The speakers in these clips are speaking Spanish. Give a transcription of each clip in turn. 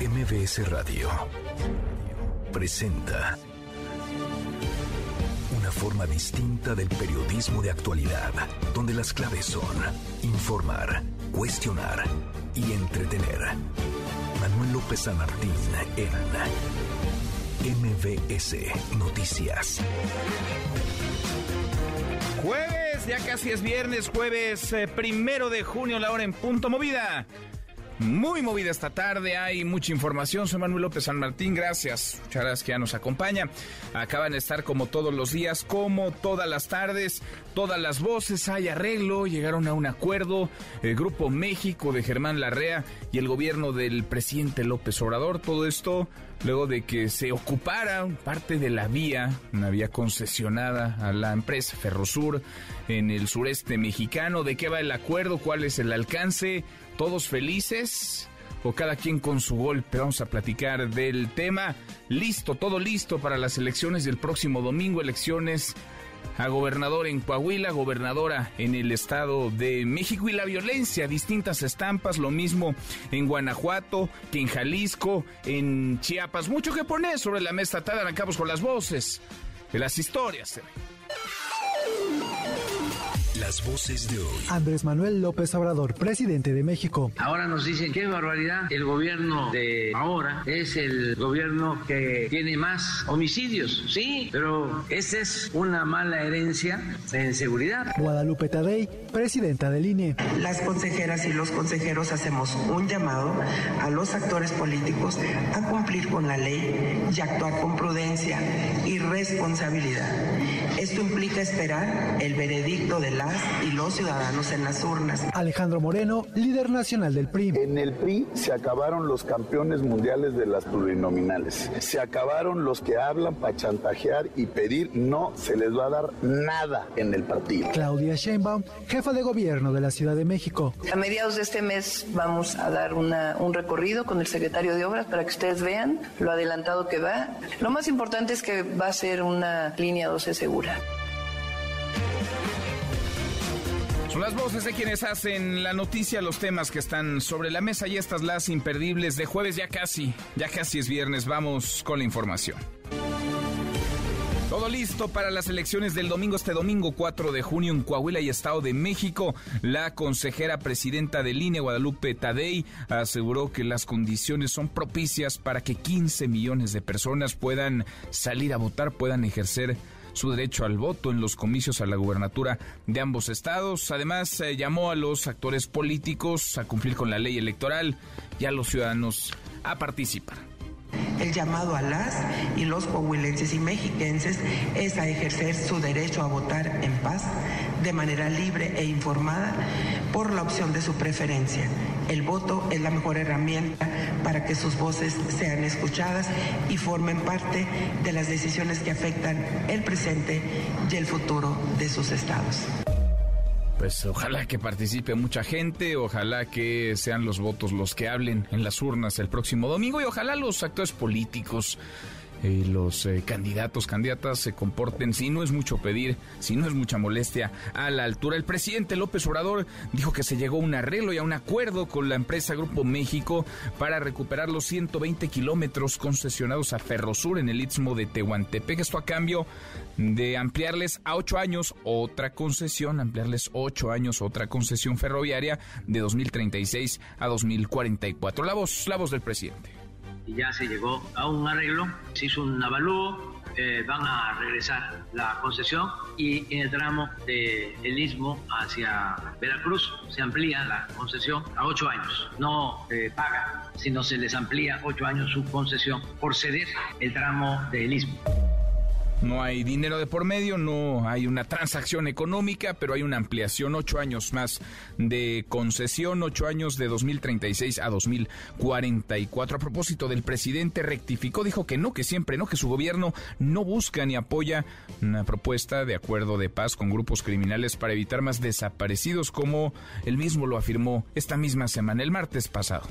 MBS Radio presenta una forma distinta del periodismo de actualidad, donde las claves son informar, cuestionar y entretener. Manuel López San Martín en MBS Noticias. Jueves, ya casi es viernes, jueves eh, primero de junio, la hora en punto movida. Muy movida esta tarde, hay mucha información. Soy Manuel López San Martín, gracias. Muchas que ya nos acompaña. Acaban de estar como todos los días, como todas las tardes, todas las voces, hay arreglo, llegaron a un acuerdo. El Grupo México de Germán Larrea y el gobierno del presidente López Obrador. Todo esto luego de que se ocupara parte de la vía, una vía concesionada a la empresa Ferrosur en el sureste mexicano. ¿De qué va el acuerdo? ¿Cuál es el alcance? ¿Todos felices? ¿O cada quien con su golpe? Vamos a platicar del tema. Listo, todo listo para las elecciones del próximo domingo, elecciones a gobernador en Coahuila, gobernadora en el Estado de México y la violencia, distintas estampas, lo mismo en Guanajuato que en Jalisco, en Chiapas. Mucho que poner sobre la mesa, tal acabos con las voces de las historias. Las voces de hoy. Andrés Manuel López Obrador, presidente de México. Ahora nos dicen, qué barbaridad, el gobierno de ahora es el gobierno que tiene más homicidios. Sí, pero esa es una mala herencia en seguridad. Guadalupe Tadei, presidenta del INE. Las consejeras y los consejeros hacemos un llamado a los actores políticos a cumplir con la ley y actuar con prudencia y responsabilidad. Esto implica esperar el veredicto de las y los ciudadanos en las urnas. Alejandro Moreno, líder nacional del PRI. En el PRI se acabaron los campeones mundiales de las plurinominales. Se acabaron los que hablan para chantajear y pedir. No se les va a dar nada en el partido. Claudia Sheinbaum, jefa de gobierno de la Ciudad de México. A mediados de este mes vamos a dar una, un recorrido con el secretario de Obras para que ustedes vean lo adelantado que va. Lo más importante es que va a ser una línea 12 segura. Son las voces de quienes hacen la noticia, los temas que están sobre la mesa y estas las imperdibles de jueves ya casi, ya casi es viernes. Vamos con la información. Todo listo para las elecciones del domingo, este domingo 4 de junio en Coahuila y Estado de México. La consejera presidenta del INE, Guadalupe Tadei, aseguró que las condiciones son propicias para que 15 millones de personas puedan salir a votar, puedan ejercer su derecho al voto en los comicios a la gubernatura de ambos estados. Además, eh, llamó a los actores políticos a cumplir con la ley electoral y a los ciudadanos a participar. El llamado a las y los coahuilenses y mexiquenses es a ejercer su derecho a votar en paz, de manera libre e informada, por la opción de su preferencia. El voto es la mejor herramienta para que sus voces sean escuchadas y formen parte de las decisiones que afectan el presente y el futuro de sus estados. Pues ojalá que participe mucha gente, ojalá que sean los votos los que hablen en las urnas el próximo domingo y ojalá los actores políticos eh, los eh, candidatos, candidatas se comporten, si no es mucho pedir, si no es mucha molestia, a la altura. El presidente López Obrador dijo que se llegó a un arreglo y a un acuerdo con la empresa Grupo México para recuperar los 120 kilómetros concesionados a Ferrosur en el istmo de Tehuantepec. Esto a cambio de ampliarles a ocho años otra concesión, ampliarles ocho años otra concesión ferroviaria de 2036 a 2044. La voz, la voz del presidente y ya se llegó a un arreglo, se hizo un avalúo, eh, van a regresar la concesión y en el tramo del el istmo hacia Veracruz se amplía la concesión a ocho años. No eh, paga, sino se les amplía ocho años su concesión por ceder el tramo del istmo. No hay dinero de por medio, no hay una transacción económica, pero hay una ampliación, ocho años más de concesión, ocho años de 2036 a 2044. A propósito del presidente, rectificó, dijo que no, que siempre no, que su gobierno no busca ni apoya una propuesta de acuerdo de paz con grupos criminales para evitar más desaparecidos, como él mismo lo afirmó esta misma semana, el martes pasado.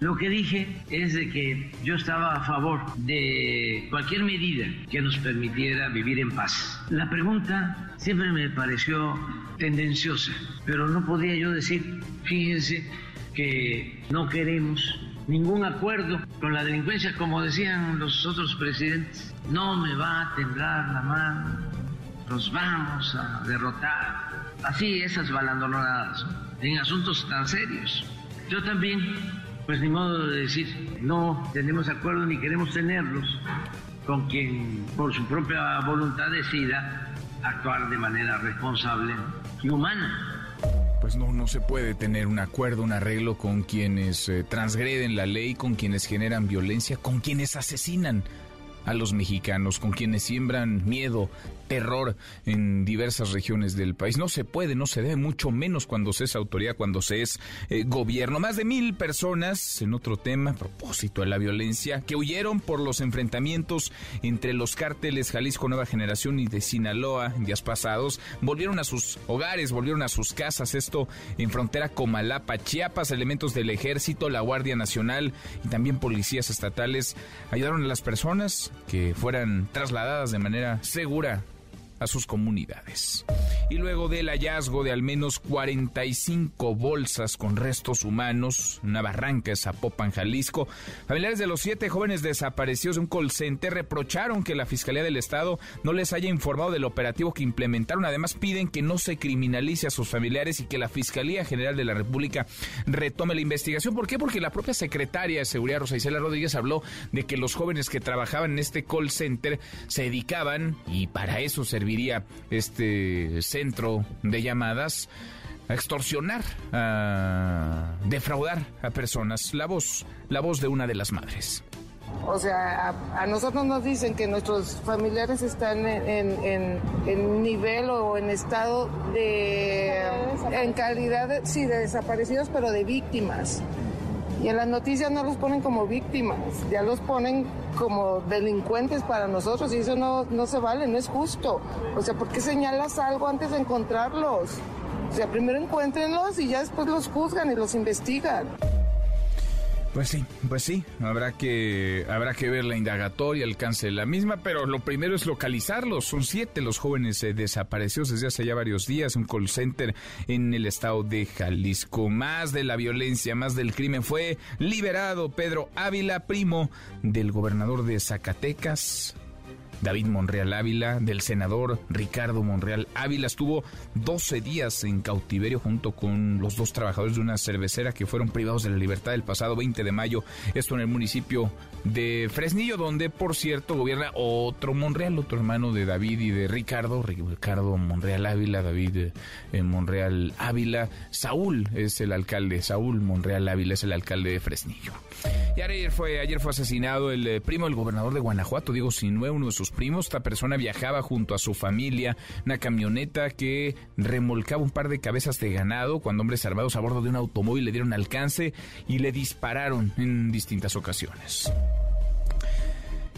Lo que dije es de que yo estaba a favor de cualquier medida que nos permitiera vivir en paz. La pregunta siempre me pareció tendenciosa, pero no podía yo decir, fíjense que no queremos ningún acuerdo con la delincuencia, como decían los otros presidentes. No me va a temblar la mano, los vamos a derrotar. Así esas balandonadas en asuntos tan serios. Yo también, pues ni modo de decir, no tenemos acuerdo ni queremos tenerlos. Con quien por su propia voluntad decida actuar de manera responsable y humana. Pues no, no se puede tener un acuerdo, un arreglo con quienes eh, transgreden la ley, con quienes generan violencia, con quienes asesinan a los mexicanos, con quienes siembran miedo, terror en diversas regiones del país. No se puede, no se debe, mucho menos cuando se es autoridad, cuando se es eh, gobierno. Más de mil personas, en otro tema, a propósito de la violencia, que huyeron por los enfrentamientos entre los cárteles Jalisco Nueva Generación y de Sinaloa en días pasados, volvieron a sus hogares, volvieron a sus casas, esto en frontera Comalapa, Chiapas, elementos del ejército, la Guardia Nacional y también policías estatales ayudaron a las personas que fueran trasladadas de manera segura a sus comunidades. Y luego del hallazgo de al menos 45 bolsas con restos humanos, una barranca de Zapopan, Jalisco, familiares de los siete jóvenes desaparecidos de un call center reprocharon que la Fiscalía del Estado no les haya informado del operativo que implementaron. Además, piden que no se criminalice a sus familiares y que la Fiscalía General de la República retome la investigación. ¿Por qué? Porque la propia secretaria de Seguridad, Rosa Isela Rodríguez, habló de que los jóvenes que trabajaban en este call center se dedicaban, y para eso servían serviría este centro de llamadas a extorsionar, a defraudar a personas. La voz, la voz de una de las madres. O sea, a, nosotros nos dicen que nuestros familiares están en, nivel o en estado de, en calidad, sí, de desaparecidos, pero de víctimas. Y en las noticias no los ponen como víctimas, ya los ponen como delincuentes para nosotros y eso no, no se vale, no es justo. O sea, ¿por qué señalas algo antes de encontrarlos? O sea, primero encuéntrenlos y ya después los juzgan y los investigan. Pues sí, pues sí, habrá que, habrá que ver la indagatoria, alcance la misma, pero lo primero es localizarlos. Son siete los jóvenes eh, desaparecidos desde hace ya varios días, un call center en el estado de Jalisco. Más de la violencia, más del crimen. Fue liberado Pedro Ávila, primo del gobernador de Zacatecas, David Monreal Ávila, del senador Ricardo Monreal Ávila. Estuvo 12 días en cautiverio junto con los dos trabajadores de una cervecera que fueron privados de la libertad el pasado 20 de mayo. Esto en el municipio de Fresnillo, donde por cierto gobierna otro Monreal, otro hermano de David y de Ricardo, Ricardo Monreal Ávila, David eh, Monreal Ávila. Saúl es el alcalde, Saúl Monreal Ávila es el alcalde de Fresnillo. Y ayer fue, ayer fue asesinado el eh, primo del gobernador de Guanajuato, Diego Sinue, uno de sus primos. Esta persona viajaba junto a su familia, una camioneta que remolcaba un par de cabezas de ganado cuando hombres armados a bordo de un automóvil le dieron alcance y le dispararon en distintas ocasiones.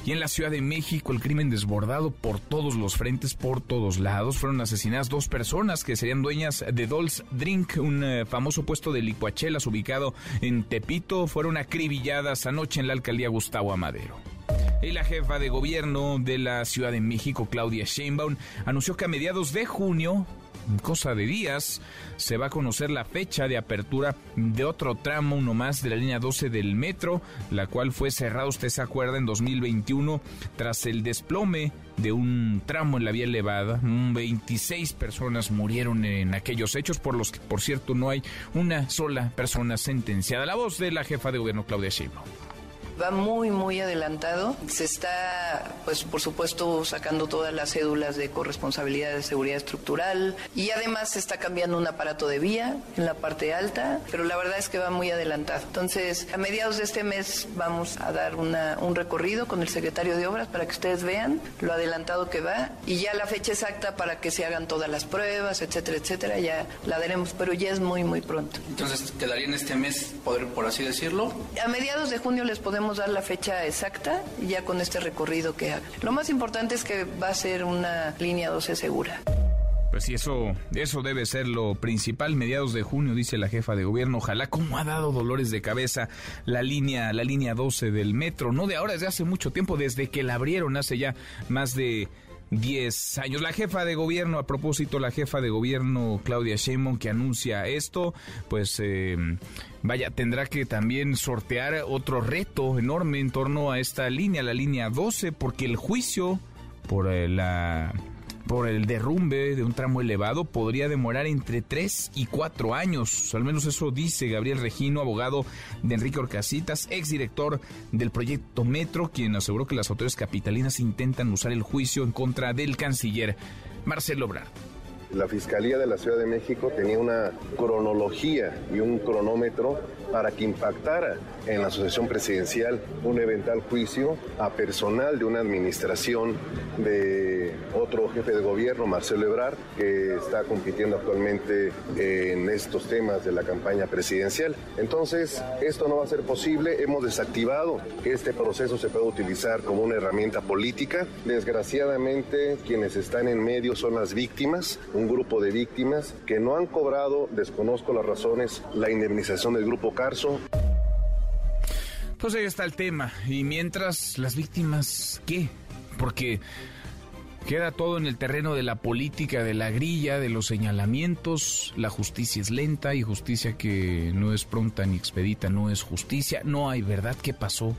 Y en la Ciudad de México, el crimen desbordado por todos los frentes, por todos lados. Fueron asesinadas dos personas que serían dueñas de Dolls Drink, un eh, famoso puesto de licuachelas ubicado en Tepito. Fueron acribilladas anoche en la alcaldía Gustavo Amadero. Y la jefa de gobierno de la Ciudad de México, Claudia Sheinbaum, anunció que a mediados de junio cosa de días, se va a conocer la fecha de apertura de otro tramo, uno más de la línea 12 del metro, la cual fue cerrada, usted se acuerda, en 2021 tras el desplome de un tramo en la vía elevada. 26 personas murieron en aquellos hechos, por los que, por cierto, no hay una sola persona sentenciada. La voz de la jefa de gobierno, Claudia Sheinbaum va muy, muy adelantado. Se está, pues, por supuesto, sacando todas las cédulas de corresponsabilidad de seguridad estructural y además se está cambiando un aparato de vía en la parte alta, pero la verdad es que va muy adelantado. Entonces, a mediados de este mes vamos a dar una, un recorrido con el secretario de Obras para que ustedes vean lo adelantado que va y ya la fecha exacta para que se hagan todas las pruebas, etcétera, etcétera, ya la daremos, pero ya es muy, muy pronto. Entonces, ¿quedaría en este mes, por, por así decirlo? A mediados de junio les podemos dar la fecha exacta ya con este recorrido que haga. Lo más importante es que va a ser una línea 12 segura. Pues sí, eso, eso debe ser lo principal. Mediados de junio, dice la jefa de gobierno. Ojalá, como ha dado dolores de cabeza la línea, la línea 12 del metro. No de ahora, desde hace mucho tiempo, desde que la abrieron hace ya más de 10 años. La jefa de gobierno, a propósito, la jefa de gobierno Claudia Sheinbaum que anuncia esto, pues eh, vaya, tendrá que también sortear otro reto enorme en torno a esta línea, la línea 12, porque el juicio por eh, la por el derrumbe de un tramo elevado podría demorar entre 3 y 4 años. Al menos eso dice Gabriel Regino, abogado de Enrique Orcasitas, exdirector del proyecto Metro, quien aseguró que las autoridades capitalinas intentan usar el juicio en contra del canciller Marcelo Obrador. La Fiscalía de la Ciudad de México tenía una cronología y un cronómetro para que impactara en la asociación presidencial un eventual juicio a personal de una administración de otro jefe de gobierno, Marcelo Ebrard, que está compitiendo actualmente en estos temas de la campaña presidencial. Entonces, esto no va a ser posible. Hemos desactivado que este proceso se pueda utilizar como una herramienta política. Desgraciadamente, quienes están en medio son las víctimas, un grupo de víctimas que no han cobrado, desconozco las razones, la indemnización del grupo Carso. Pues ahí está el tema. Y mientras, las víctimas, ¿qué? Porque queda todo en el terreno de la política, de la grilla, de los señalamientos. La justicia es lenta y justicia que no es pronta ni expedita, no es justicia. No hay verdad. ¿Qué pasó?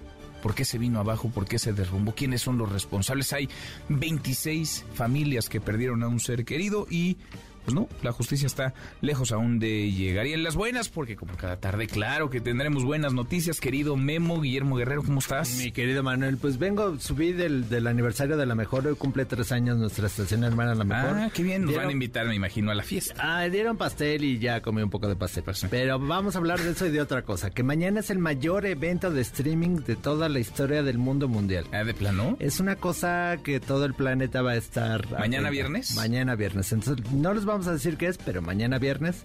¿Por qué se vino abajo? ¿Por qué se derrumbó? ¿Quiénes son los responsables? Hay 26 familias que perdieron a un ser querido y pues no, la justicia está lejos aún de llegar. Y en las buenas, porque como cada tarde, claro que tendremos buenas noticias, querido Memo, Guillermo Guerrero, ¿cómo estás? Mi querido Manuel, pues vengo, subí del, del aniversario de La Mejor, hoy cumple tres años nuestra estación hermana La Mejor. Ah, qué bien, nos van a invitar, me imagino, a la fiesta. Ah, dieron pastel y ya comí un poco de pastel. Pero vamos a hablar de eso y de otra cosa, que mañana es el mayor evento de streaming de toda la historia del mundo mundial. Ah, ¿de plano? Es una cosa que todo el planeta va a estar... ¿Mañana viernes? Mañana viernes. Entonces, no les vamos a decir qué es, pero mañana viernes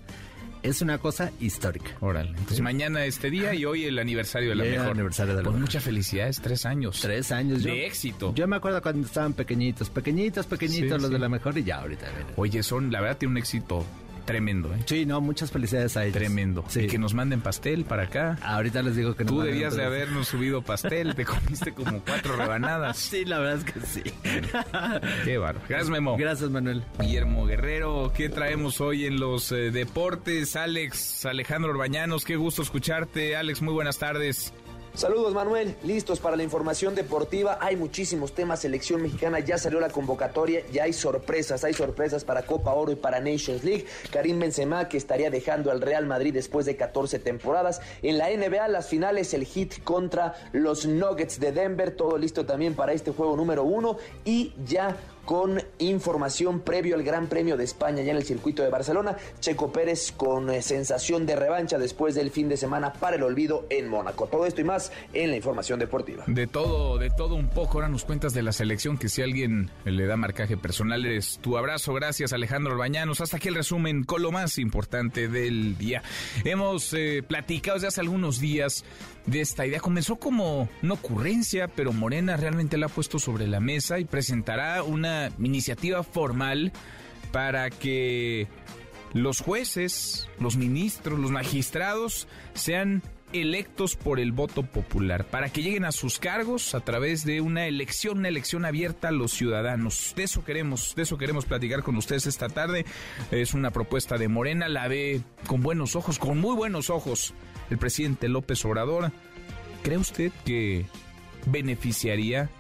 es una cosa histórica. Órale. Entonces mañana este día y hoy el aniversario de la mejor. aniversario de la Pues mejor. mucha felicidad, es tres años. Tres años. De éxito. Yo me acuerdo cuando estaban pequeñitos, pequeñitos, pequeñitos Sí, los sí. de la mejor y ya ahorita. Oye, son, la verdad, tiene un éxito tremendo, ¿eh? Sí, no, muchas felicidades a ellos. Tremendo. Sí. Y que nos manden pastel para acá. Ahorita les digo que no. Tú debías de habernos subido pastel, te comiste como cuatro rebanadas. Sí, la verdad es que sí. Qué bárbaro. Gracias, Memo. Gracias, Manuel. Guillermo Guerrero, ¿qué traemos hoy en los eh, deportes? Alex, Alejandro Orbañanos, qué gusto escucharte. Alex, muy buenas tardes. Saludos Manuel, listos para la información deportiva. Hay muchísimos temas, selección mexicana, ya salió la convocatoria, ya hay sorpresas, hay sorpresas para Copa Oro y para Nations League. Karim Benzema que estaría dejando al Real Madrid después de 14 temporadas. En la NBA las finales el hit contra los Nuggets de Denver, todo listo también para este juego número uno y ya con información previo al Gran Premio de España ya en el circuito de Barcelona. Checo Pérez con eh, sensación de revancha después del fin de semana para el olvido en Mónaco. Todo esto y más en la información deportiva. De todo, de todo un poco. Ahora nos cuentas de la selección que si alguien le da marcaje personal eres tu abrazo. Gracias Alejandro Orbañanos. Hasta aquí el resumen con lo más importante del día. Hemos eh, platicado desde hace algunos días de esta idea. Comenzó como una ocurrencia, pero Morena realmente la ha puesto sobre la mesa y presentará una iniciativa formal para que los jueces, los ministros, los magistrados sean electos por el voto popular, para que lleguen a sus cargos a través de una elección, una elección abierta a los ciudadanos. De eso queremos, de eso queremos platicar con ustedes esta tarde. Es una propuesta de Morena, la ve con buenos ojos, con muy buenos ojos el presidente López Obrador. ¿Cree usted que beneficiaría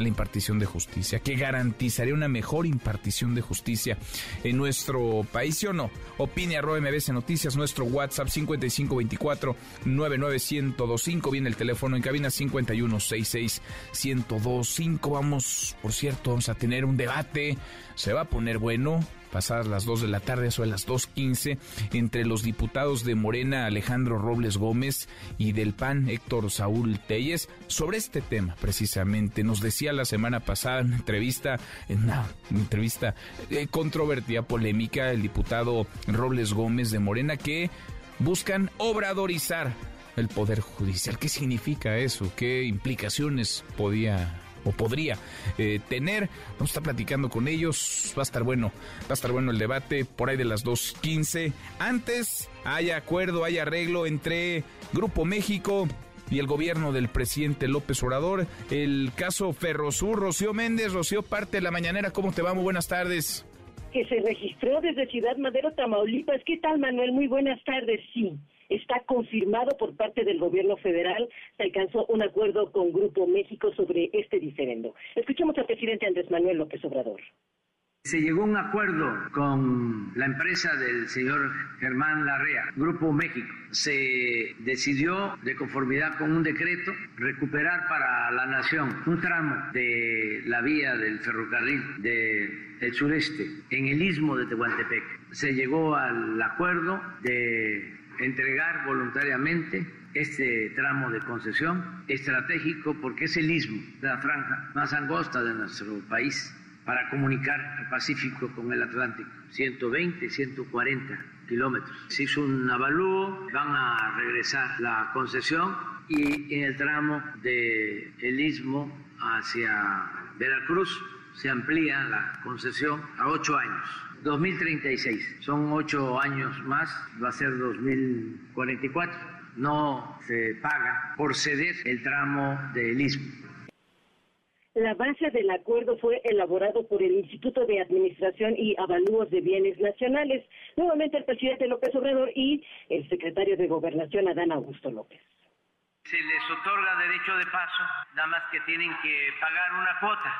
la impartición de justicia, que garantizaría una mejor impartición de justicia en nuestro país, ¿sí o no? Opine arroba MBC Noticias, nuestro WhatsApp 5524 99125, viene el teléfono en cabina 5166 1025. Vamos, por cierto, vamos a tener un debate, se va a poner bueno, pasadas las 2 de la tarde, eso de las 2.15, entre los diputados de Morena, Alejandro Robles Gómez, y del PAN, Héctor Saúl Telles, sobre este tema precisamente. Nos decía la semana pasada en una entrevista, en una entrevista eh, controvertida, polémica, el diputado Robles Gómez de Morena, que buscan obradorizar el Poder Judicial. ¿Qué significa eso? ¿Qué implicaciones podía o podría eh, tener. Vamos a estar platicando con ellos. Va a estar bueno, va a estar bueno el debate por ahí de las 2.15. Antes hay acuerdo, hay arreglo entre Grupo México y el gobierno del presidente López Obrador. El caso Ferrosur, Rocío Méndez, Rocío, parte de la mañanera. ¿Cómo te va? Muy buenas tardes que se registró desde Ciudad Madero, Tamaulipas. ¿Qué tal, Manuel? Muy buenas tardes. Sí, está confirmado por parte del gobierno federal. Se alcanzó un acuerdo con Grupo México sobre este diferendo. Escuchemos al presidente Andrés Manuel López Obrador. Se llegó a un acuerdo con la empresa del señor Germán Larrea, Grupo México. Se decidió, de conformidad con un decreto, recuperar para la nación un tramo de la vía del ferrocarril del sureste en el istmo de Tehuantepec. Se llegó al acuerdo de entregar voluntariamente este tramo de concesión estratégico porque es el istmo, la franja más angosta de nuestro país para comunicar el Pacífico con el Atlántico, 120, 140 kilómetros. Se hizo un avalúo, van a regresar la concesión y en el tramo del el istmo hacia Veracruz se amplía la concesión a ocho años. 2036, son ocho años más, va a ser 2044. No se paga por ceder el tramo del istmo. La base del acuerdo fue elaborado por el Instituto de Administración y Avalúos de Bienes Nacionales, nuevamente el presidente López Obrador y el secretario de Gobernación Adán Augusto López. Se les otorga derecho de paso, nada más que tienen que pagar una cuota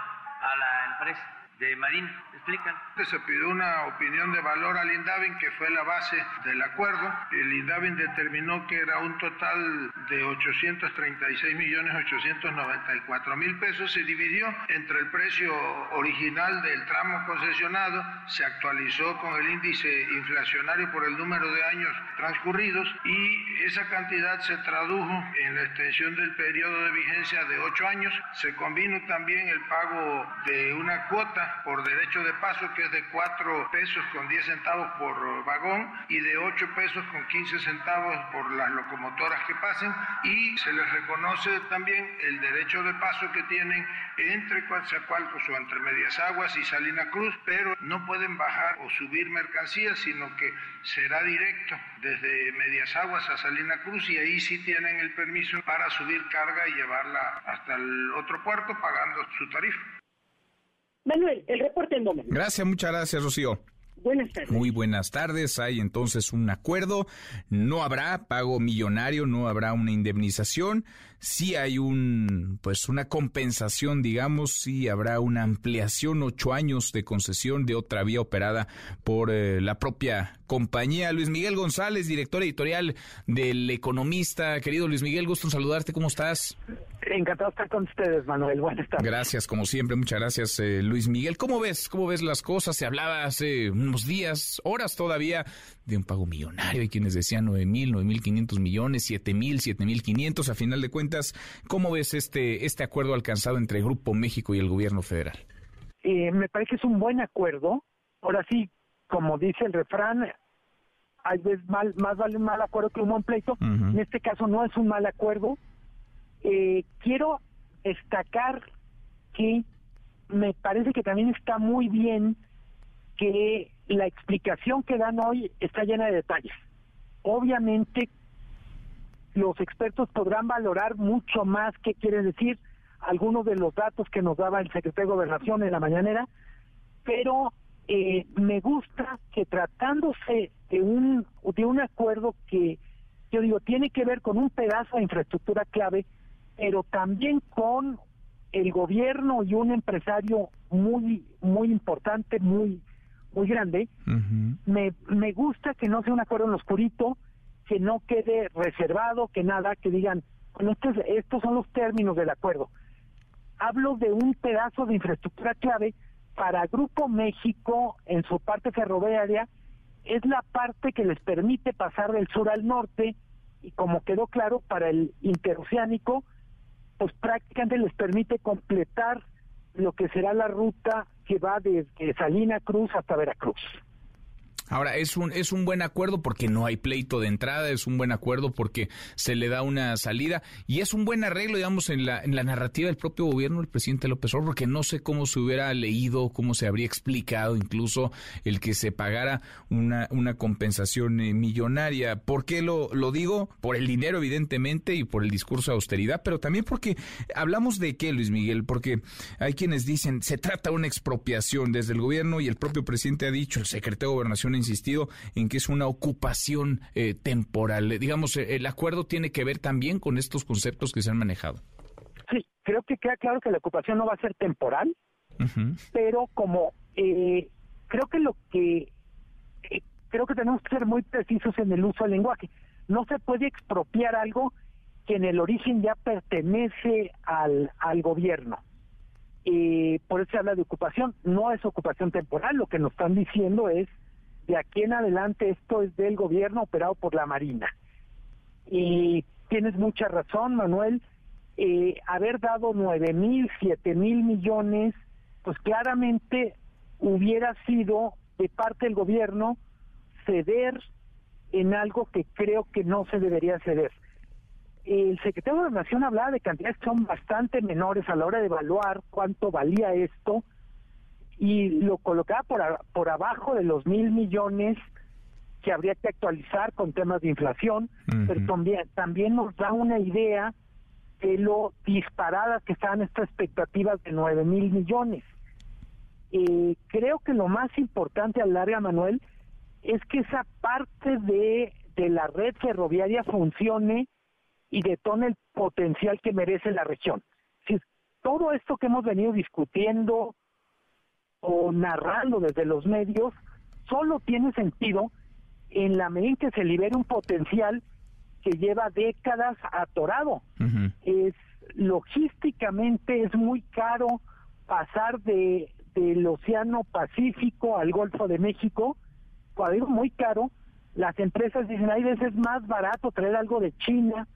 a la empresa de Marina. ¿Explican? Se pidió una opinión de valor al INDAVIN, que fue la base del acuerdo. El INDAVIN determinó que era un total de 836 millones 894 mil pesos. Se dividió entre el precio original del tramo concesionado, se actualizó con el índice inflacionario por el número de años transcurridos y esa cantidad se tradujo en la extensión del periodo de vigencia de ocho años. Se combinó también el pago de una cuota por derecho de paso que es de 4 pesos con 10 centavos por vagón y de 8 pesos con 15 centavos por las locomotoras que pasen y se les reconoce también el derecho de paso que tienen entre Coatzacoalcos o entre Medias Aguas y Salina Cruz, pero no pueden bajar o subir mercancías, sino que será directo desde Medias Aguas a Salina Cruz y ahí sí tienen el permiso para subir carga y llevarla hasta el otro puerto pagando su tarifa. Manuel, el reporte en. Gracias, muchas gracias, Rocío. Buenas tardes. Muy buenas tardes. Hay entonces un acuerdo. No habrá pago millonario, no habrá una indemnización. Sí hay un, pues una compensación, digamos. Sí habrá una ampliación, ocho años de concesión de otra vía operada por eh, la propia compañía. Luis Miguel González, director editorial del Economista. Querido Luis Miguel, gusto en saludarte. ¿Cómo estás? Encantado de estar con ustedes, Manuel. Buenas tardes. Gracias, como siempre. Muchas gracias, eh, Luis Miguel. ¿Cómo ves? ¿Cómo ves las cosas? Se hablaba hace unos días, horas todavía, de un pago millonario. Hay quienes decían nueve mil, nueve mil quinientos millones, siete mil, siete mil quinientos. A final de cuentas, ¿cómo ves este, este acuerdo alcanzado entre Grupo México y el gobierno federal? Eh, me parece que es un buen acuerdo. Ahora sí, como dice el refrán, hay veces mal, más vale un mal acuerdo que un buen pleito. En este caso no es un mal acuerdo eh, quiero destacar que me parece que también está muy bien que la explicación que dan hoy está llena de detalles. Obviamente los expertos podrán valorar mucho más qué quiere decir algunos de los datos que nos daba el secretario de Gobernación en la mañanera, pero eh, me gusta que tratándose de un de un acuerdo que yo digo tiene que ver con un pedazo de infraestructura clave pero también con el gobierno y un empresario muy muy importante, muy muy grande. me, me gusta que no sea un acuerdo en lo oscurito, que no quede reservado, que nada, que digan, bueno, estos, estos son los términos del acuerdo. Hablo de un pedazo de infraestructura clave para Grupo México en su parte ferroviaria, es la parte que les permite pasar del sur al norte y como quedó claro para el interoceánico, pues prácticamente les permite completar lo que será la ruta que va desde Salina Cruz hasta Veracruz. Ahora, es un, es un buen acuerdo porque no hay pleito de entrada, es un buen acuerdo porque se le da una salida y es un buen arreglo, digamos, en la, en la narrativa del propio gobierno, el presidente López Obrador, porque no sé cómo se hubiera leído, cómo se habría explicado incluso el que se pagara una, una compensación eh, millonaria. ¿Por qué lo, lo digo? Por el dinero, evidentemente, y por el discurso de austeridad, pero también porque hablamos de qué, Luis Miguel, porque hay quienes dicen se trata de una expropiación desde el gobierno y el propio presidente ha dicho, el secretario de Gobernación insistido en que es una ocupación eh, temporal. Digamos, eh, el acuerdo tiene que ver también con estos conceptos que se han manejado. Sí, creo que queda claro que la ocupación no va a ser temporal, pero como eh, creo que lo que creo que tenemos que ser muy precisos en el uso del lenguaje. No se puede expropiar algo que en el origen ya pertenece al, al gobierno. por eso se habla de ocupación, no es ocupación temporal, lo que nos están diciendo es de aquí en adelante esto es del gobierno operado por la Marina. Y tienes mucha razón, Manuel, eh, haber dado nueve mil, siete mil millones, pues claramente hubiera sido de parte del gobierno ceder en algo que creo que no se debería ceder. El secretario de la Nación hablaba de cantidades que son bastante menores a la hora de evaluar cuánto valía esto y lo colocaba por, por abajo de los mil millones que habría que actualizar con temas de inflación, pero también, también nos da una idea de lo disparadas que están estas expectativas de nueve mil millones. Eh, creo que lo más importante al área, Manuel, es que esa parte de, de la red ferroviaria funcione y detone el potencial que merece la región. Si todo esto que hemos venido discutiendo, o narrando desde los medios solo tiene sentido en la medida en que se libera un potencial que lleva décadas atorado. Es logísticamente es muy caro pasar de del Océano Pacífico al Golfo de México. Cuando digo muy caro, las empresas dicen, hay veces más barato traer algo de China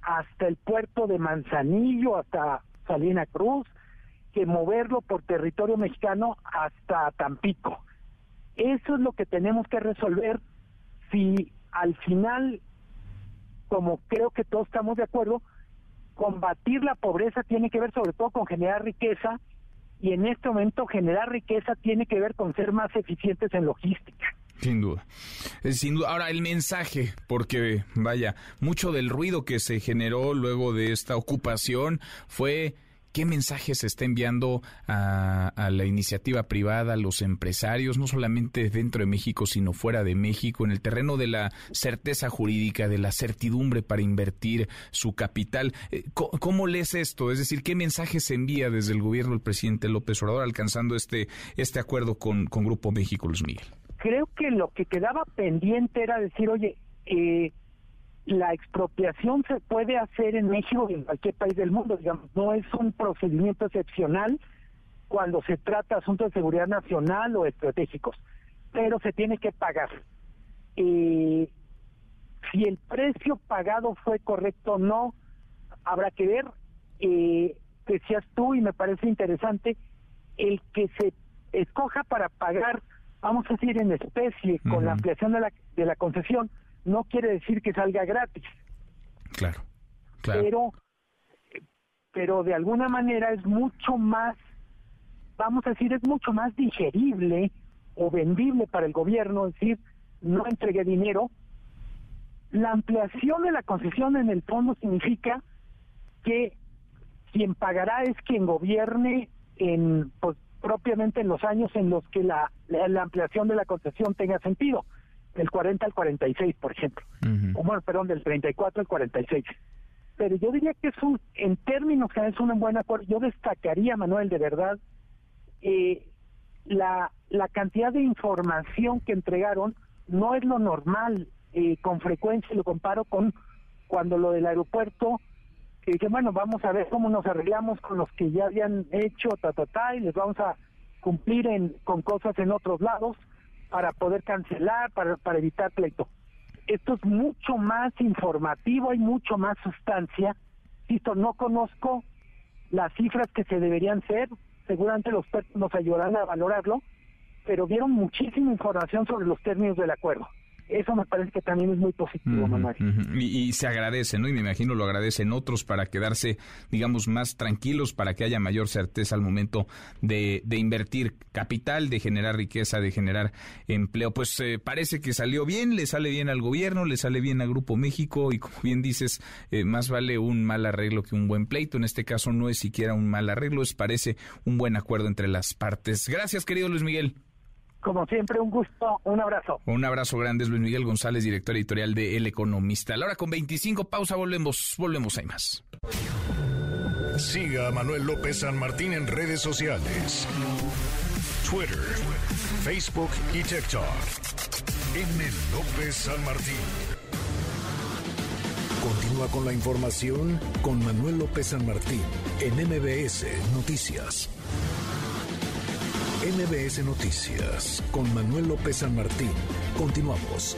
hasta el puerto de Manzanillo, hasta Salina Cruz, que moverlo por territorio mexicano hasta Tampico. Eso es lo que tenemos que resolver si al final, como creo que todos estamos de acuerdo, combatir la pobreza tiene que ver sobre todo con generar riqueza y en este momento generar riqueza tiene que ver con ser más eficientes en logística. Sin duda. Eh, sin duda. Ahora, el mensaje, porque vaya, mucho del ruido que se generó luego de esta ocupación fue ¿Qué mensaje se está enviando a, la iniciativa privada, a los empresarios, no solamente dentro de México, sino fuera de México, en el terreno de la certeza jurídica, de la certidumbre para invertir su capital? Eh, ¿Cómo, lees esto? Es decir, ¿qué mensaje se envía desde el gobierno del presidente López Obrador alcanzando este, este acuerdo con, con Grupo México, Luis Miguel? Creo que lo que quedaba pendiente era decir, oye, eh, la expropiación se puede hacer en México y en cualquier país del mundo, digamos, no es un procedimiento excepcional cuando se trata de asuntos de seguridad nacional o estratégicos, pero se tiene que pagar. Eh, si el precio pagado fue correcto o no, habrá que ver. Eh, decías tú, y me parece interesante, el que se escoja para pagar, vamos a decir, en especie, con la ampliación de la, de la concesión, no quiere decir que salga gratis. Claro, claro. Pero, pero de alguna manera es mucho más, vamos a decir, es mucho más digerible o vendible para el gobierno, es decir, no entregué dinero. La ampliación de la concesión en el fondo significa que quien pagará es quien gobierne en pues, propiamente en los años en los que la, la ampliación de la concesión tenga sentido del 40 al 46, por ejemplo. o bueno, perdón, del 34 al 46. Pero yo diría que es un, en términos que es un buen acuerdo. Yo destacaría, Manuel, de verdad, eh, la, la cantidad de información que entregaron no es lo normal. Eh, con frecuencia lo comparo con cuando lo del aeropuerto, que dije, bueno, vamos a ver cómo nos arreglamos con los que ya habían hecho, ta, ta, ta, y les vamos a cumplir en, con cosas en otros lados para poder cancelar, para, para evitar pleito. Esto es mucho más informativo, hay mucho más sustancia. Insisto, no conozco las cifras que se deberían ser, seguramente los expertos nos ayudarán a valorarlo, pero dieron muchísima información sobre los términos del acuerdo eso me parece que también es muy positivo, Manuel. y, se agradece, ¿no? Y me imagino lo agradecen otros para quedarse, digamos, más tranquilos, para que haya mayor certeza al momento de, invertir capital, de generar riqueza, de generar empleo. Pues eh, parece que salió bien, le sale bien al gobierno, le sale bien a Grupo México y como bien dices, eh, más vale un mal arreglo que un buen pleito. En este caso no es siquiera un mal arreglo, es parece un buen acuerdo entre las partes. Gracias, querido Luis Miguel. Como siempre, un gusto, un abrazo. Un abrazo grande, es Luis Miguel González, director editorial de El Economista. A la hora con 25, pausa, volvemos, volvemos, hay más. Siga a Manuel López San Martín en redes sociales. Twitter, Facebook y TikTok. M. López San Martín. Continúa con la información con Manuel López San Martín en MBS Noticias. MBS Noticias con Manuel López San Martín. Continuamos.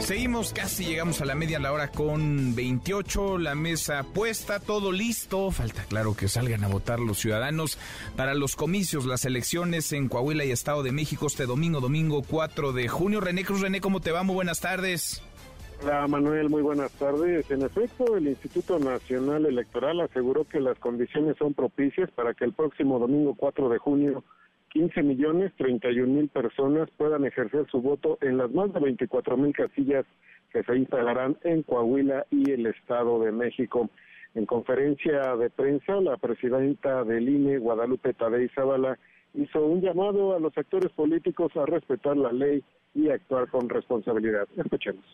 Seguimos, casi llegamos a la media la hora con 28, la mesa puesta, todo listo. Falta, claro, que salgan a votar los ciudadanos para los comicios, las elecciones en Coahuila y Estado de México este domingo, domingo 4 de junio. René Cruz, René, ¿cómo te va? Muy buenas tardes. Hola Manuel, muy buenas tardes. En efecto, el Instituto Nacional Electoral aseguró que las condiciones son propicias para que el próximo domingo 4 de junio 15 millones 31 mil personas puedan ejercer su voto en las más de 24 mil casillas que se instalarán en Coahuila y el Estado de México. En conferencia de prensa, la presidenta del INE, Guadalupe Tadei Zavala, hizo un llamado a los actores políticos a respetar la ley y actuar con responsabilidad. Escuchemos.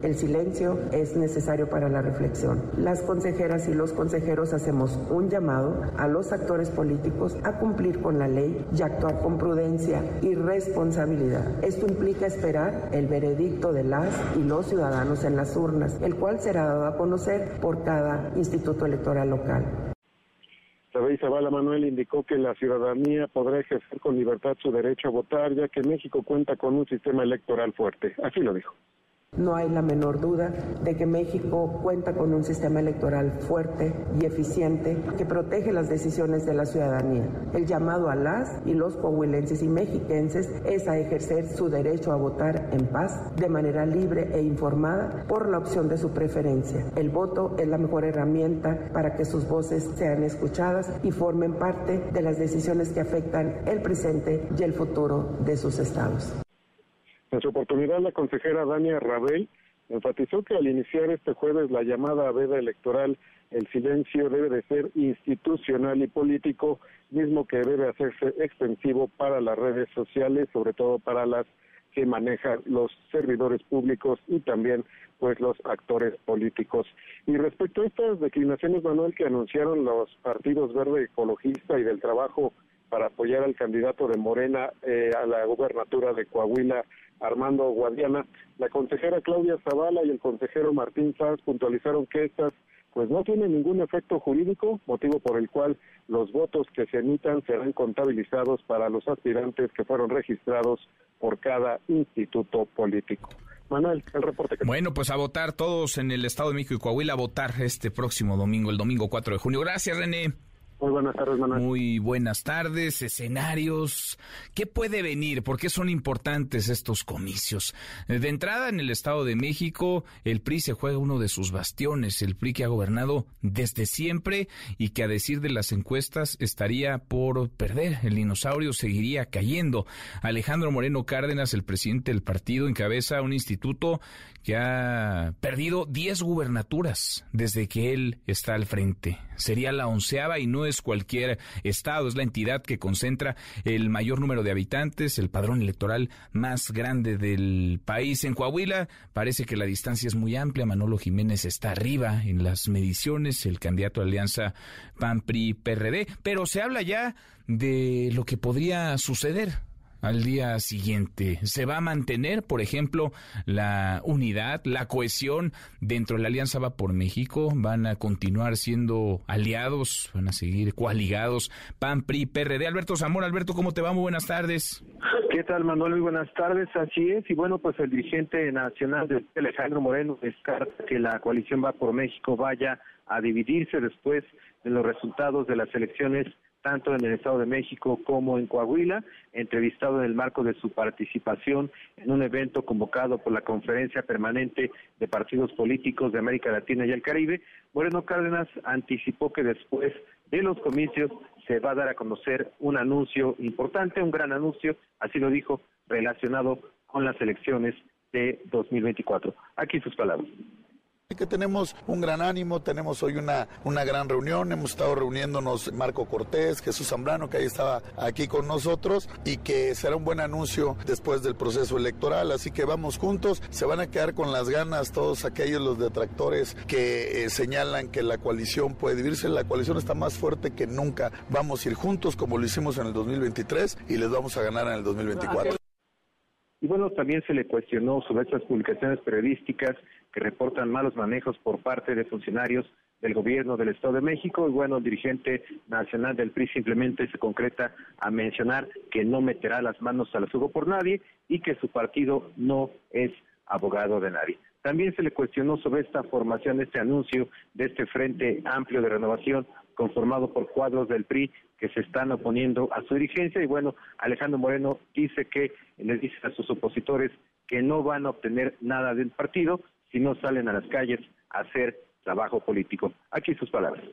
El silencio es necesario para la reflexión. Las consejeras y los consejeros hacemos un llamado a los actores políticos a cumplir con la ley y actuar con prudencia y responsabilidad. Esto implica esperar el veredicto de las y los ciudadanos en las urnas, el cual será dado a conocer por cada instituto electoral local. Sabéis, Zavala Manuel indicó que la ciudadanía podrá ejercer con libertad su derecho a votar, ya que México cuenta con un sistema electoral fuerte. Así lo dijo. No hay la menor duda de que México cuenta con un sistema electoral fuerte y eficiente que protege las decisiones de la ciudadanía. El llamado a las y los coahuilenses y mexiquenses es a ejercer su derecho a votar en paz, de manera libre e informada, por la opción de su preferencia. El voto es la mejor herramienta para que sus voces sean escuchadas y formen parte de las decisiones que afectan el presente y el futuro de sus estados. En su oportunidad, la consejera Dania Rabel enfatizó que al iniciar este jueves la llamada veda electoral, el silencio debe de ser institucional y político, mismo que debe hacerse extensivo para las redes sociales, sobre todo para las que manejan los servidores públicos y también pues los actores políticos. Y respecto a estas declinaciones, Manuel, que anunciaron los partidos verde ecologista y del trabajo para apoyar al candidato de Morena eh, a la gubernatura de Coahuila, Armando Guadiana. La consejera Claudia Zavala y el consejero Martín Sanz puntualizaron que estas pues no tienen ningún efecto jurídico, motivo por el cual los votos que se emitan serán contabilizados para los aspirantes que fueron registrados por cada instituto político. Manuel, el reporte. Que bueno, pues a votar todos en el Estado de México y Coahuila, a votar este próximo domingo, el domingo 4 de junio. Gracias, René. Muy buenas tardes, Manuel. Muy buenas tardes, escenarios. ¿Qué puede venir? ¿Por qué son importantes estos comicios? De entrada, en el Estado de México, el PRI se juega uno de sus bastiones, el PRI que ha gobernado desde siempre y que a decir de las encuestas estaría por perder. El dinosaurio seguiría cayendo. Alejandro Moreno Cárdenas, el presidente del partido, encabeza un instituto que ha perdido 10 gubernaturas desde que él está al frente. Sería la onceava y no es cualquier estado, es la entidad que concentra el mayor número de habitantes, el padrón electoral más grande del país. En Coahuila parece que la distancia es muy amplia. Manolo Jiménez está arriba en las mediciones, el candidato a Alianza PAN-PRI-PRD, pero se habla ya de lo que podría suceder al día siguiente? ¿Se va a mantener, por ejemplo, la unidad, la cohesión dentro de la Alianza Va por México? ¿Van a continuar siendo aliados? ¿Van a seguir coaligados? PAN, PRI, PRD. Alberto Zamora, Alberto, ¿cómo te va? Muy buenas tardes. ¿Qué tal, Manuel? Muy buenas tardes. Así es. Y bueno, pues el dirigente nacional de Alejandro Moreno descarta que la coalición Va por México vaya a dividirse después de los resultados de las elecciones tanto en el Estado de México como en Coahuila, entrevistado en el marco de su participación en un evento convocado por la Conferencia Permanente de Partidos Políticos de América Latina y el Caribe, Moreno Cárdenas anticipó que después de los comicios se va a dar a conocer un anuncio importante, un gran anuncio, así lo dijo, relacionado con las elecciones de 2024. Aquí sus palabras que tenemos un gran ánimo, tenemos hoy una, una gran reunión, hemos estado reuniéndonos Marco Cortés, Jesús Zambrano, que ahí estaba aquí con nosotros, y que será un buen anuncio después del proceso electoral, así que vamos juntos, se van a quedar con las ganas todos aquellos los detractores que eh, señalan que la coalición puede dividirse, la coalición está más fuerte que nunca, vamos a ir juntos como lo hicimos en el 2023 y les vamos a ganar en el 2024. Y bueno, también se le cuestionó sobre estas publicaciones periodísticas reportan malos manejos por parte de funcionarios del gobierno del Estado de México y bueno, el dirigente nacional del PRI simplemente se concreta a mencionar que no meterá las manos al fuego por nadie y que su partido no es abogado de nadie. También se le cuestionó sobre esta formación, este anuncio de este Frente Amplio de Renovación conformado por cuadros del PRI que se están oponiendo a su dirigencia y bueno, Alejandro Moreno dice que les dice a sus opositores que no van a obtener nada del partido si no salen a las calles a hacer trabajo político. Aquí sus palabras.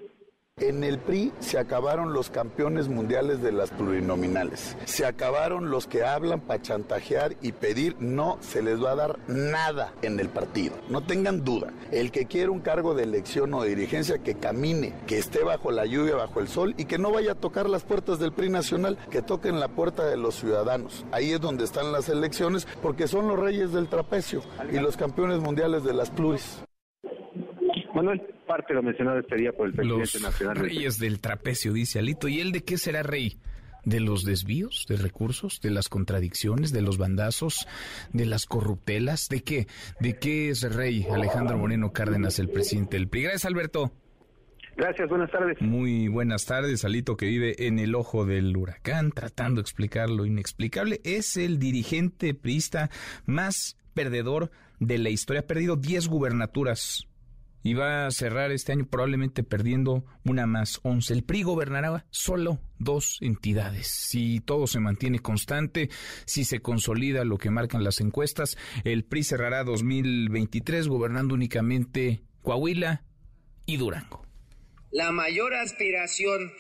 En el PRI se acabaron los campeones mundiales de las plurinominales. Se acabaron los que hablan para chantajear y pedir. No se les va a dar nada en el partido. No tengan duda. El que quiere un cargo de elección o de dirigencia, que camine, que esté bajo la lluvia, bajo el sol y que no vaya a tocar las puertas del PRI nacional, que toquen la puerta de los ciudadanos. Ahí es donde están las elecciones porque son los reyes del trapecio y los campeones mundiales de las pluris. Manuel, parte lo mencionado este día por el presidente Los nacional. Reyes del trapecio, dice Alito. ¿Y él de qué será rey? ¿De los desvíos de recursos? ¿De las contradicciones? ¿De los bandazos? ¿De las corruptelas? ¿De qué? ¿De qué es rey Alejandro Moreno Cárdenas, el presidente del PRI? Gracias, Alberto. Gracias, buenas tardes. Muy buenas tardes, Alito, que vive en el ojo del huracán, tratando de explicar lo inexplicable. Es el dirigente priista más perdedor de la historia. Ha perdido 10 gubernaturas y va a cerrar este año probablemente perdiendo una más 11. El PRI gobernará solo dos entidades. Si todo se mantiene constante, si se consolida lo que marcan las encuestas, el PRI cerrará 2023 gobernando únicamente Coahuila y Durango. La mayor aspiración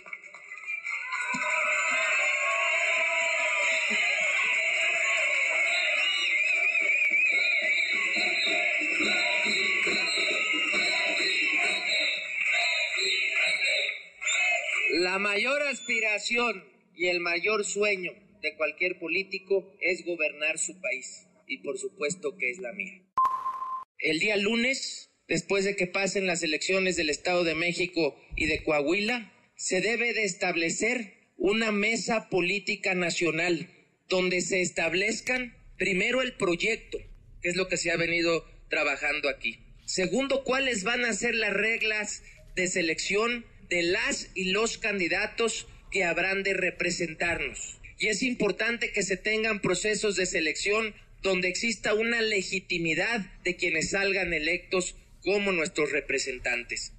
La mayor aspiración y el mayor sueño de cualquier político es gobernar su país. Y por supuesto que es la mía. El día lunes, después de que pasen las elecciones del Estado de México y de Coahuila, se debe de establecer una mesa política nacional donde se establezcan primero el proyecto, que es lo que se ha venido trabajando aquí. Segundo, cuáles van a ser las reglas de selección de las y los candidatos que habrán de representarnos. Y es importante que se tengan procesos de selección donde exista una legitimidad de quienes salgan electos como nuestros representantes.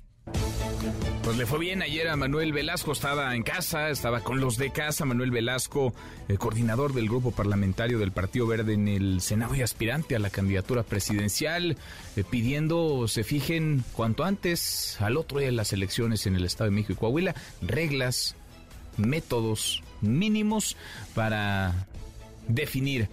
Pues le fue bien ayer a Manuel Velasco, estaba en casa, estaba con los de casa. Manuel Velasco, el coordinador del grupo parlamentario del Partido Verde en el Senado y aspirante a la candidatura presidencial, eh, pidiendo se fijen cuanto antes al otro día de las elecciones en el Estado de México y Coahuila, reglas, métodos mínimos para definir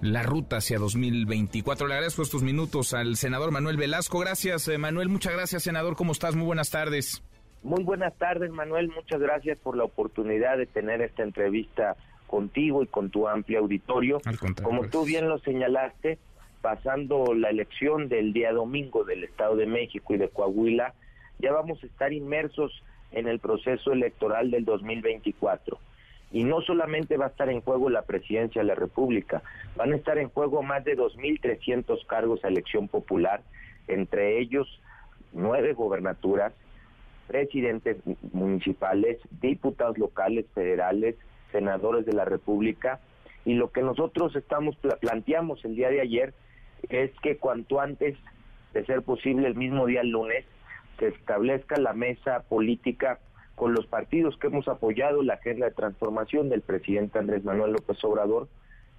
la ruta hacia 2024. Le agradezco estos minutos al senador Manuel Velasco. Gracias, eh, Manuel. Muchas gracias, senador. ¿Cómo estás? Muy buenas tardes. Muy buenas tardes, Manuel. Muchas gracias por la oportunidad de tener esta entrevista contigo y con tu amplio auditorio. Como tú bien lo señalaste, pasando la elección del día domingo del Estado de México y de Coahuila, ya vamos a estar inmersos en el proceso electoral del 2024. Y no solamente va a estar en juego la presidencia de la República, van a estar en juego más de 2.300 cargos a elección popular, entre ellos nueve gobernaturas, presidentes municipales, diputados locales, federales, senadores de la República. Y lo que nosotros estamos planteamos el día de ayer es que cuanto antes, de ser posible el mismo día lunes, se establezca la mesa política con los partidos que hemos apoyado la agenda de transformación del presidente Andrés Manuel López Obrador,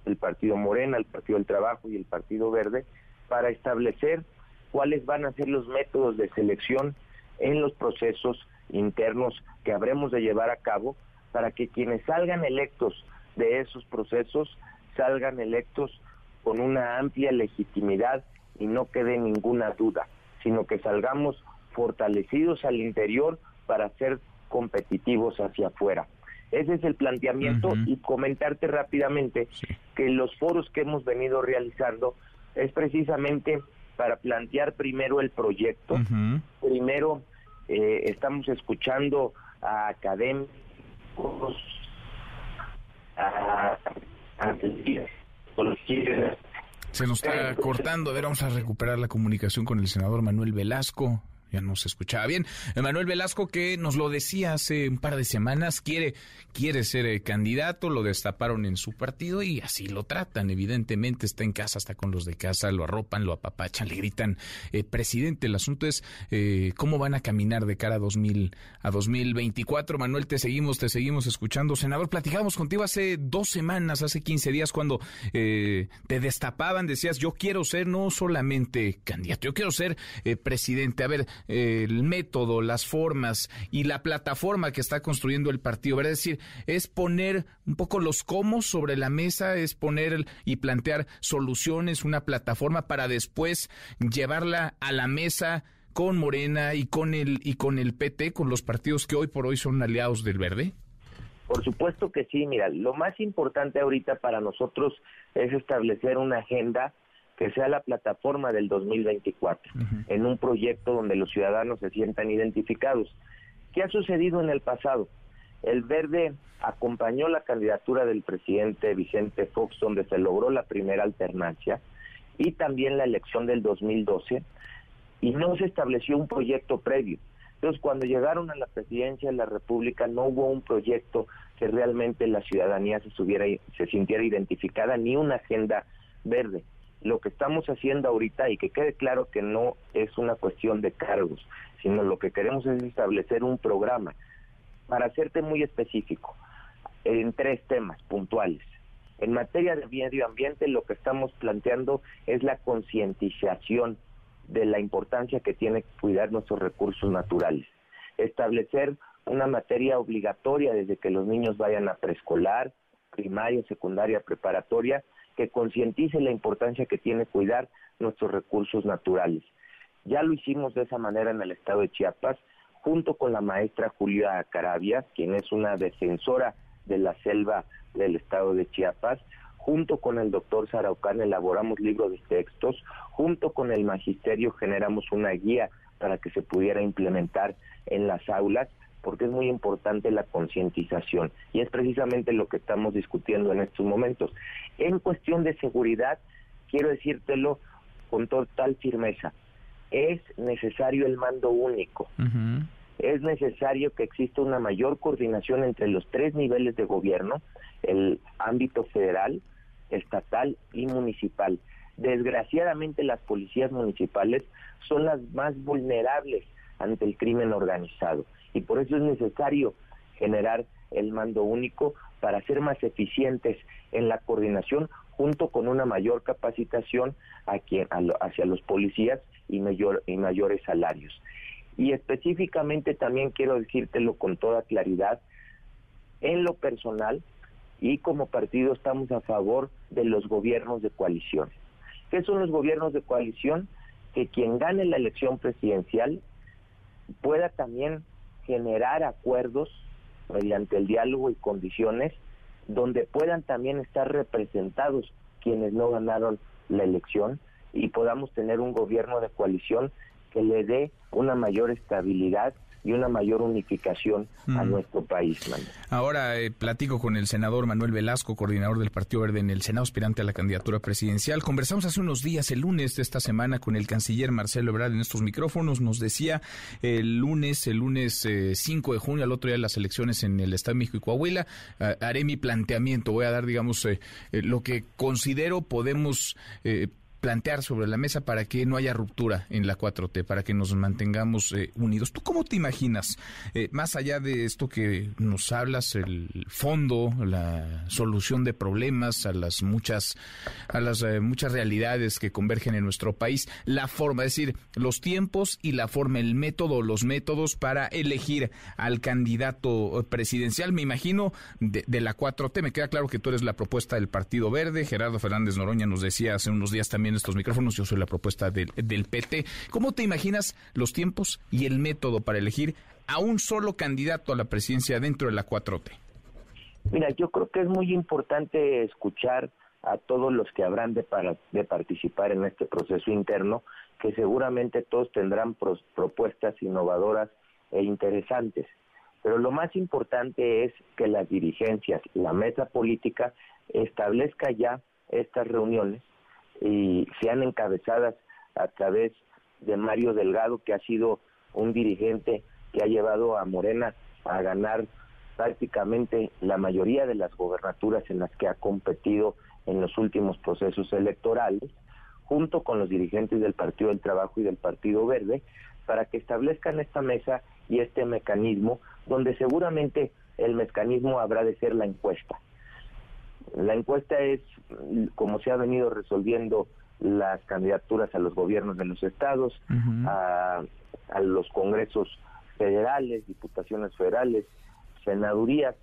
el Partido Morena, el Partido del Trabajo y el Partido Verde, para establecer cuáles van a ser los métodos de selección en los procesos internos que habremos de llevar a cabo para que quienes salgan electos de esos procesos salgan electos con una amplia legitimidad y no quede ninguna duda, sino que salgamos fortalecidos al interior para ser competitivos hacia afuera. Ese es el planteamiento y comentarte rápidamente que los foros que hemos venido realizando es precisamente para plantear primero el proyecto. Primero eh, estamos escuchando a académicos, a, a, se nos está cortando. A ver, vamos a recuperar la comunicación con el senador Manuel Velasco ya no se escuchaba bien. Manuel Velasco, que nos lo decía hace un par de semanas, quiere, quiere ser eh, candidato, lo destaparon en su partido y así lo tratan. Evidentemente está en casa, está con los de casa, lo arropan, lo apapachan, le gritan eh, presidente. El asunto es eh, cómo van a caminar de cara a, 2000, a 2024. Manuel, te seguimos, te seguimos escuchando. Senador, platicábamos contigo hace dos semanas, hace 15 días, cuando te destapaban, decías, yo quiero ser no solamente candidato, yo quiero ser presidente. A ver, el método, las formas y la plataforma que está construyendo el partido. Es decir, es poner un poco los cómo sobre la mesa, es poner y plantear soluciones, una plataforma para después llevarla a la mesa con Morena y con el y con el PT, con los partidos que hoy por hoy son aliados del Verde. Por supuesto que sí, mira, lo más importante ahorita para nosotros es establecer una agenda que sea la plataforma del 2024, en un proyecto donde los ciudadanos se sientan identificados. ¿Qué ha sucedido en el pasado? El Verde acompañó la candidatura del presidente Vicente Fox, donde se logró la primera alternancia, y también la elección del 2012, y no se estableció un proyecto previo. Entonces, cuando llegaron a la presidencia de la República, no hubo un proyecto que realmente la ciudadanía se, se sintiera identificada, ni una agenda verde lo que estamos haciendo ahorita y que quede claro que no es una cuestión de cargos, sino lo que queremos es establecer un programa para hacerte muy específico en tres temas puntuales. En materia de medio ambiente lo que estamos planteando es la concientización de la importancia que tiene cuidar nuestros recursos naturales. Establecer una materia obligatoria desde que los niños vayan a preescolar, primaria, secundaria, preparatoria, que concientice la importancia que tiene cuidar nuestros recursos naturales. Ya lo hicimos de esa manera en el estado de Chiapas, junto con la maestra Julia Carabia, quien es una defensora de la selva del estado de Chiapas, junto con el doctor Saraucán elaboramos libros de textos, junto con el magisterio generamos una guía para que se pudiera implementar en las aulas porque es muy importante la concientización y es precisamente lo que estamos discutiendo en estos momentos. En cuestión de seguridad, quiero decírtelo con total firmeza, es necesario el mando único. Es necesario que exista una mayor coordinación entre los tres niveles de gobierno, el ámbito federal, estatal y municipal. Desgraciadamente las policías municipales son las más vulnerables ante el crimen organizado y por eso es necesario generar el mando único para ser más eficientes en la coordinación junto con una mayor capacitación hacia los policías y, y mayores salarios. Y específicamente también quiero decírtelo con toda claridad, en lo personal y como partido estamos a favor de los gobiernos de coalición. ¿Qué son los gobiernos de coalición? Que quien gane la elección presidencial pueda también generar acuerdos mediante el diálogo y condiciones donde puedan también estar representados quienes no ganaron la elección y podamos tener un gobierno de coalición que le dé una mayor estabilidad y una mayor unificación a mm. nuestro país. Ahora eh, platico con el senador Manuel Velasco, coordinador del Partido Verde en el Senado, aspirante a la candidatura presidencial. Conversamos hace unos días, el lunes de esta semana, con el canciller Marcelo Ebrard en estos micrófonos. Nos decía el lunes, el lunes 5 eh, de junio, al otro día de las elecciones en el Estado de México y Coahuila, haré mi planteamiento. Voy a dar, digamos, eh, lo que considero podemos plantear sobre la mesa para que no haya ruptura en la 4T, para que nos mantengamos eh, unidos. ¿Tú cómo te imaginas, eh, más allá de esto que nos hablas, el fondo, la solución de problemas, a las muchas, a las eh, muchas realidades que convergen en nuestro país, la forma, es decir, los tiempos y la forma, el método, los métodos para elegir al candidato presidencial, me imagino, de, de la 4T. Me queda claro que tú eres la propuesta del Partido Verde. Gerardo Fernández Noroña nos decía hace unos días también estos micrófonos, yo soy la propuesta del, del PT. ¿Cómo te imaginas los tiempos y el método para elegir a un solo candidato a la presidencia dentro de la 4T? Mira, yo creo que es muy importante escuchar a todos los que habrán de, para, de participar en este proceso interno, que seguramente todos tendrán propuestas innovadoras e interesantes. Pero lo más importante es que las dirigencias, la mesa política, establezca ya estas reuniones y sean encabezadas a través de Mario Delgado, que ha sido un dirigente que ha llevado a Morena a ganar prácticamente la mayoría de las gobernaturas en las que ha competido en los últimos procesos electorales, junto con los dirigentes del Partido del Trabajo y del Partido Verde, para que establezcan esta mesa y este mecanismo, donde seguramente el mecanismo habrá de ser la encuesta. La encuesta es como se ha venido resolviendo las candidaturas a los gobiernos de los estados, a, los congresos federales, diputaciones federales, senadurías,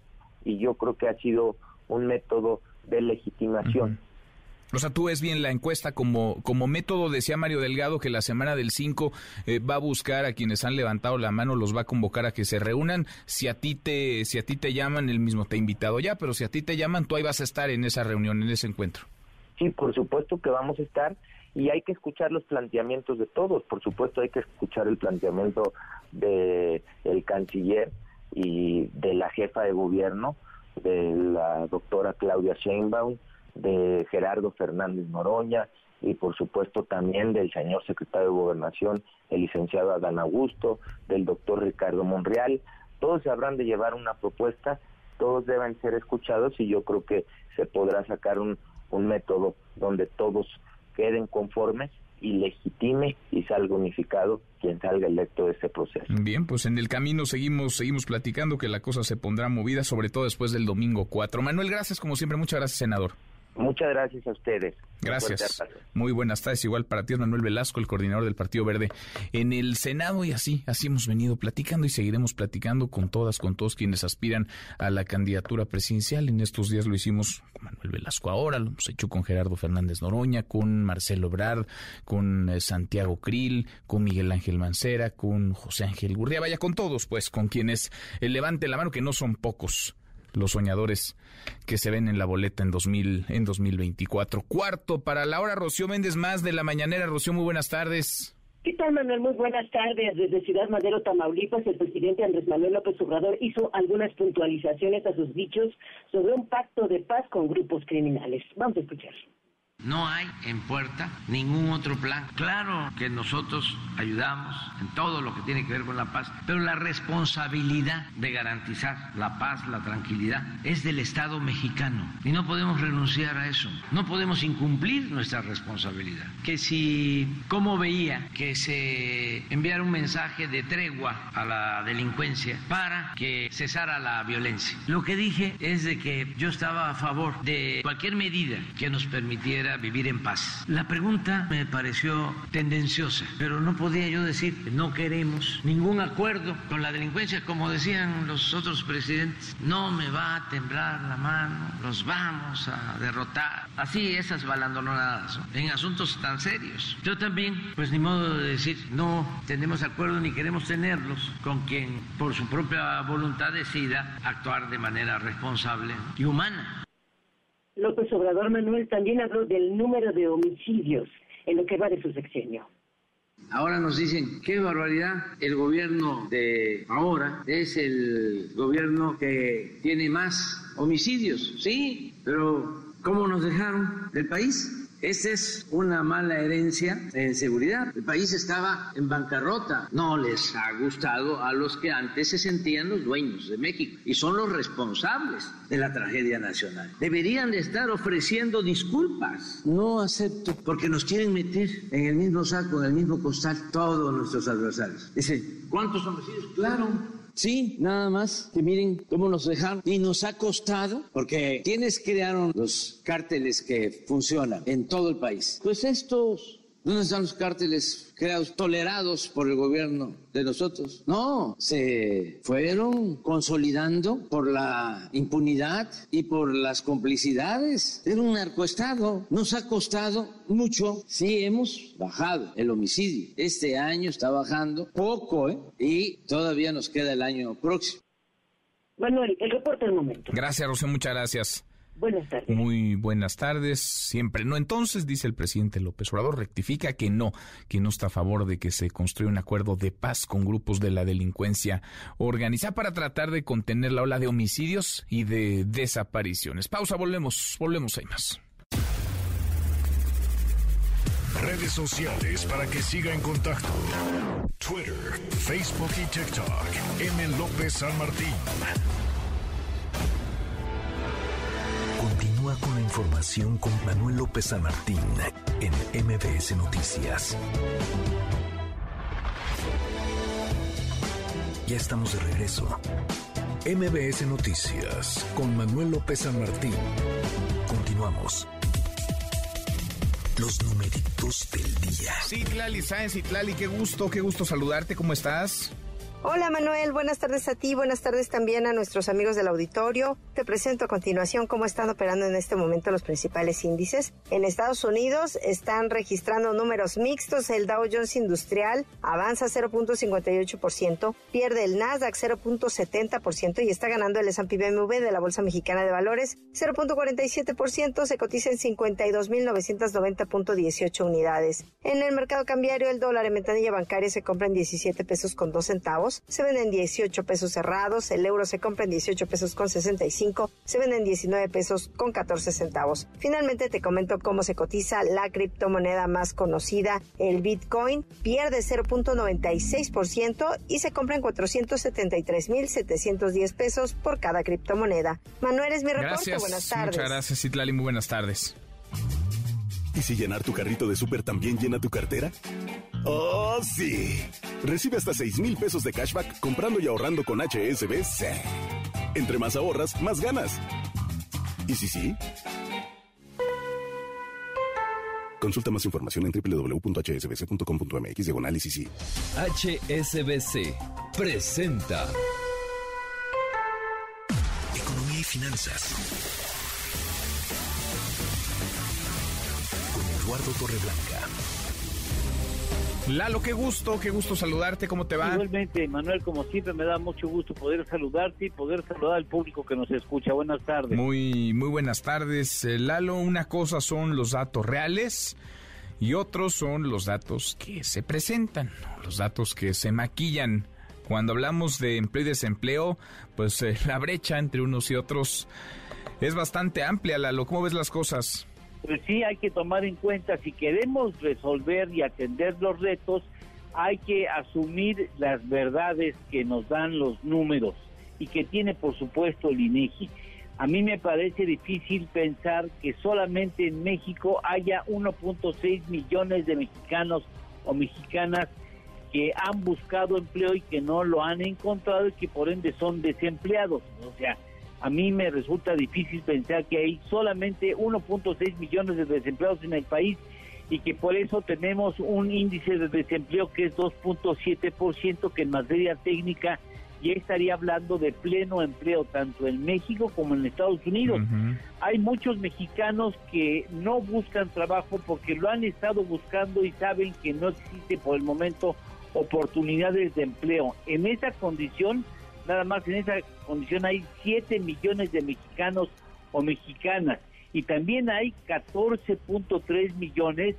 y yo creo que ha sido un método de legitimación. O sea, tú ves bien la encuesta como, como método, decía Mario Delgado, que la semana del 5 eh, va a buscar a quienes han levantado la mano, los va a convocar a que se reúnan. Si a ti te, si a ti te llaman, él mismo te ha invitado ya, pero si a ti te llaman, tú ahí vas a estar en esa reunión, en ese encuentro. Sí, por supuesto que vamos a estar y hay que escuchar los planteamientos de todos. Por supuesto hay que escuchar el planteamiento de canciller y de la jefa de gobierno, de la doctora Claudia Sheinbaum, de Gerardo Fernández Noroña y por supuesto también del señor secretario de Gobernación, el licenciado Adán Augusto, del doctor Ricardo Monreal. Todos habrán de llevar una propuesta, todos deben ser escuchados y yo creo que se podrá sacar un, un método donde todos queden conformes y legitime y salga unificado quien salga electo de ese proceso. Bien, pues en el camino seguimos seguimos platicando que la cosa se pondrá movida, sobre todo después del domingo 4. Manuel, gracias como siempre, muchas gracias, senador. Muchas gracias a ustedes. Gracias. Muy buenas tardes. Igual para ti, Manuel Velasco, el coordinador del Partido Verde en el Senado. Y así, así hemos venido platicando y seguiremos platicando con todas, con todos quienes aspiran a la candidatura presidencial. En estos días lo hicimos con Manuel Velasco ahora, lo hemos hecho con Gerardo Fernández Noroña, con Marcelo Brad, con eh, Santiago Krill, con Miguel Ángel Mancera, con José Ángel Gurría. Vaya, con todos, pues, con quienes eh, levante la mano, que no son pocos los soñadores que se ven en la boleta en 2000 en 2024. Cuarto para la hora Rocío Méndez más de la mañanera. Rocío, muy buenas tardes. ¿Qué tal, Manuel? Muy buenas tardes. Desde Ciudad Madero, Tamaulipas, el presidente Andrés Manuel López Obrador hizo algunas puntualizaciones a sus dichos sobre un pacto de paz con grupos criminales. Vamos a escuchar. No hay en puerta ningún otro plan. Claro que nosotros ayudamos en todo lo que tiene que ver con la paz, pero la responsabilidad de garantizar la paz, la tranquilidad, es del Estado mexicano. Y no podemos renunciar a eso. No podemos incumplir nuestra responsabilidad. Que si, como veía, que se enviara un mensaje de tregua a la delincuencia para que cesara la violencia. Lo que dije es de que yo estaba a favor de cualquier medida que nos permitiera vivir en paz. La pregunta me pareció tendenciosa, pero no podía yo decir no queremos ningún acuerdo con la delincuencia, como decían los otros presidentes. No me va a temblar la mano, los vamos a derrotar. Así esas balandonadas en asuntos tan serios. Yo también, pues ni modo de decir no tenemos acuerdo ni queremos tenerlos con quien por su propia voluntad decida actuar de manera responsable y humana. López Obrador Manuel también habló del número de homicidios en lo que va de su sexenio. Ahora nos dicen, qué barbaridad, el gobierno de ahora es el gobierno que tiene más homicidios, sí, pero ¿cómo nos dejaron del país? Esta es una mala herencia en seguridad. El país estaba en bancarrota. No les ha gustado a los que antes se sentían los dueños de México y son los responsables de la tragedia nacional. Deberían de estar ofreciendo disculpas. No acepto porque nos quieren meter en el mismo saco, en el mismo costal, todos nuestros adversarios. Dice, ¿cuántos homicidios? Claro, Sí, nada más que miren cómo nos dejaron y nos ha costado, porque ¿quiénes crearon los cárteles que funcionan en todo el país? Pues estos. ¿Dónde están los cárteles creados, tolerados por el gobierno de nosotros? No, se fueron consolidando por la impunidad y por las complicidades. Era un narcoestado. Nos ha costado mucho. Sí, hemos bajado el homicidio. Este año está bajando poco, ¿eh? Y todavía nos queda el año próximo. Manuel, el reporte del momento. Gracias, Rocío, muchas gracias. Buenas tardes. Muy buenas tardes. Siempre no. Entonces, dice el presidente López Obrador, rectifica que no, que no está a favor de que se construya un acuerdo de paz con grupos de la delincuencia organizada para tratar de contener la ola de homicidios y de desapariciones. Pausa, volvemos, volvemos, hay más. Redes sociales para que siga en contacto: Twitter, Facebook y TikTok. M. López San Martín. Con la información con Manuel López San Martín en MBS Noticias. Ya estamos de regreso. MBS Noticias con Manuel López San Martín. Continuamos. Los numeritos del día. Citlali Sáenz, Citlali, qué gusto, qué gusto saludarte, ¿cómo estás? Hola Manuel, buenas tardes a ti, buenas tardes también a nuestros amigos del auditorio. Te presento a continuación cómo están operando en este momento los principales índices. En Estados Unidos están registrando números mixtos. El Dow Jones Industrial avanza 0.58%, pierde el Nasdaq 0.70% y está ganando el S&P BMW de la Bolsa Mexicana de Valores 0.47%, se cotiza en 52.990.18 unidades. En el mercado cambiario el dólar en ventanilla bancaria se compra en 17 pesos con 2 centavos se venden 18 pesos cerrados, el euro se compra en 18 pesos con 65, se venden 19 pesos con 14 centavos. Finalmente te comento cómo se cotiza la criptomoneda más conocida, el Bitcoin, pierde 0.96% y se compra en 473.710 pesos por cada criptomoneda. Manuel es mi reporte, buenas tardes. Muchas gracias, Itlali, muy buenas tardes. ¿Y si llenar tu carrito de súper también llena tu cartera? ¡Oh, sí! Recibe hasta 6 mil pesos de cashback comprando y ahorrando con HSBC. Entre más ahorras, más ganas. ¿Y si sí? Consulta más información en www.hsbc.com.mx diagonal sí. HSBC presenta Economía y finanzas. Eduardo Torreblanca. Lalo, qué gusto, qué gusto saludarte, ¿cómo te va? Igualmente, Manuel, como siempre me da mucho gusto poder saludarte y poder saludar al público que nos escucha. Buenas tardes. Muy, muy buenas tardes, eh, Lalo. Una cosa son los datos reales y otros son los datos que se presentan, los datos que se maquillan. Cuando hablamos de empleo y desempleo, pues eh, la brecha entre unos y otros es bastante amplia, Lalo. ¿Cómo ves las cosas? Pues sí hay que tomar en cuenta, si queremos resolver y atender los retos, hay que asumir las verdades que nos dan los números y que tiene por supuesto el INEGI. A mí me parece difícil pensar que solamente en México haya 1.6 millones de mexicanos o mexicanas que han buscado empleo y que no lo han encontrado y que por ende son desempleados. O sea, a mí me resulta difícil pensar que hay solamente 1.6 millones de desempleados en el país y que por eso tenemos un índice de desempleo que es 2.7%, que en materia técnica ya estaría hablando de pleno empleo tanto en México como en Estados Unidos. Hay muchos mexicanos que no buscan trabajo porque lo han estado buscando y saben que no existe por el momento oportunidades de empleo. En esa condición, nada más en esa condición hay 7 millones de mexicanos o mexicanas y también hay 14.3 millones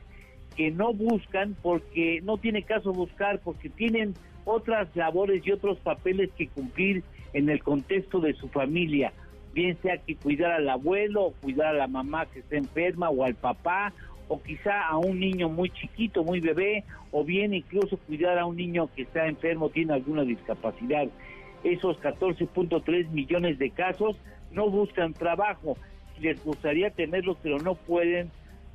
que no buscan porque no tiene caso buscar, porque tienen otras labores y otros papeles que cumplir en el contexto de su familia, bien sea que cuidar al abuelo cuidar a la mamá que está enferma o al papá o quizá a un niño muy chiquito, muy bebé, o bien incluso cuidar a un niño que está enfermo, tiene alguna discapacidad. Esos 14.3 millones de casos no buscan trabajo, les gustaría tenerlos, pero no pueden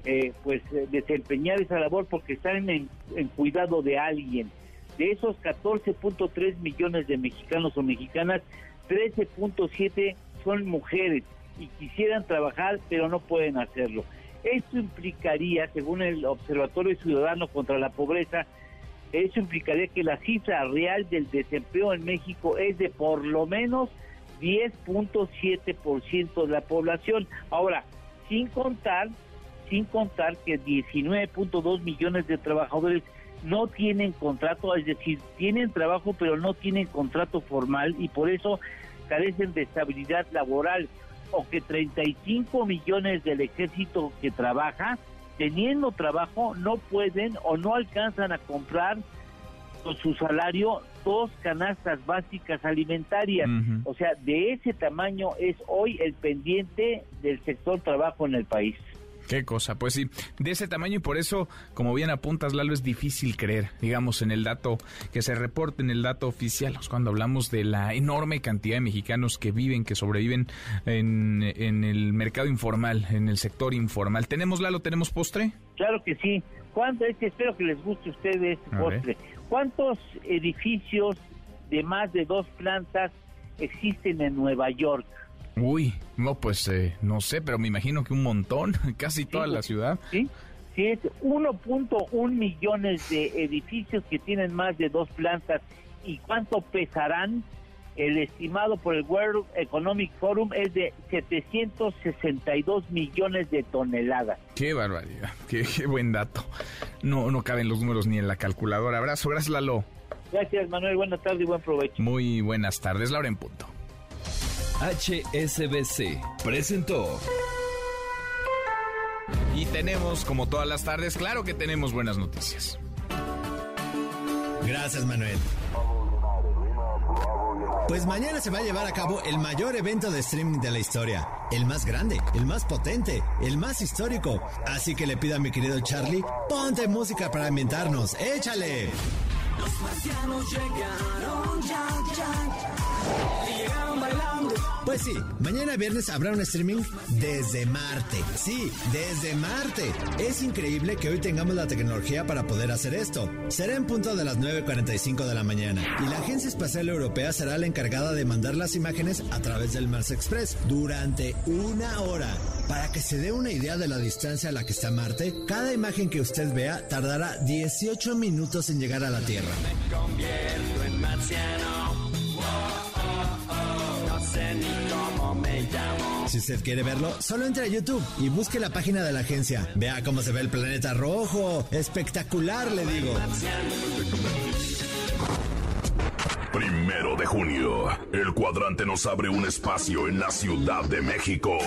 eh, pues eh, desempeñar esa labor porque están en, en cuidado de alguien. De esos 14.3 millones de mexicanos o mexicanas, 13.7 son mujeres y quisieran trabajar, pero no pueden hacerlo. Esto implicaría, según el Observatorio Ciudadano contra la Pobreza, eso implicaría que la cifra real del desempleo en México es de por lo menos 10.7% de la población. Ahora, sin contar, sin contar que 19.2 millones de trabajadores no tienen contrato, es decir, tienen trabajo pero no tienen contrato formal y por eso carecen de estabilidad laboral o que 35 millones del ejército que trabaja, teniendo trabajo, no pueden o no alcanzan a comprar con su salario dos canastas básicas alimentarias. O sea, de ese tamaño es hoy el pendiente del sector trabajo en el país. Qué cosa, pues sí, de ese tamaño y por eso, como bien apuntas, Lalo, es difícil creer, digamos, en el dato que se reporte, en el dato oficial, cuando hablamos de la enorme cantidad de mexicanos que viven, que sobreviven en, el mercado informal, en el sector informal. ¿Tenemos, Lalo, tenemos postre? Claro que sí. ¿Cuánto es que espero que les guste a ustedes postre? ¿Cuántos edificios de más de dos plantas existen en Nueva York? Uy, no, pues eh, no sé, pero me imagino que un montón, casi toda la ciudad. Sí, sí, es 1.1 millones de edificios que tienen más de dos plantas. ¿Y cuánto pesarán? El estimado por el World Economic Forum es de 762 millones de toneladas. Qué barbaridad, qué, qué buen dato. No, no caben los números ni en la calculadora. Abrazo, gracias Lalo. Gracias Manuel, buenas tardes y buen provecho. Muy buenas tardes, Laura en punto. HSBC presentó. Y tenemos, como todas las tardes, claro que tenemos buenas noticias. Gracias, Manuel. Pues mañana se va a llevar a cabo el mayor evento de streaming de la historia. El más grande, el más potente, el más histórico. Así que le pido a mi querido Charlie, ponte música para ambientarnos. ¡Échale! Los marcianos llegaron ya, ya. Pues sí, mañana viernes habrá un streaming desde Marte. Sí, desde Marte. Es increíble que hoy tengamos la tecnología para poder hacer esto. Será en punto de las 9.45 de la mañana y la Agencia Espacial Europea será la encargada de mandar las imágenes a través del Mars Express durante una hora. Para que se dé una idea de la distancia a la que está Marte, cada imagen que usted vea tardará 18 minutos en llegar a la Tierra. Me convierto en marciano. Si usted quiere verlo, solo entre a YouTube y busque la página de la agencia. Vea cómo se ve el planeta rojo. Espectacular, le digo. Primero de junio, el cuadrante nos abre un espacio en la Ciudad de México.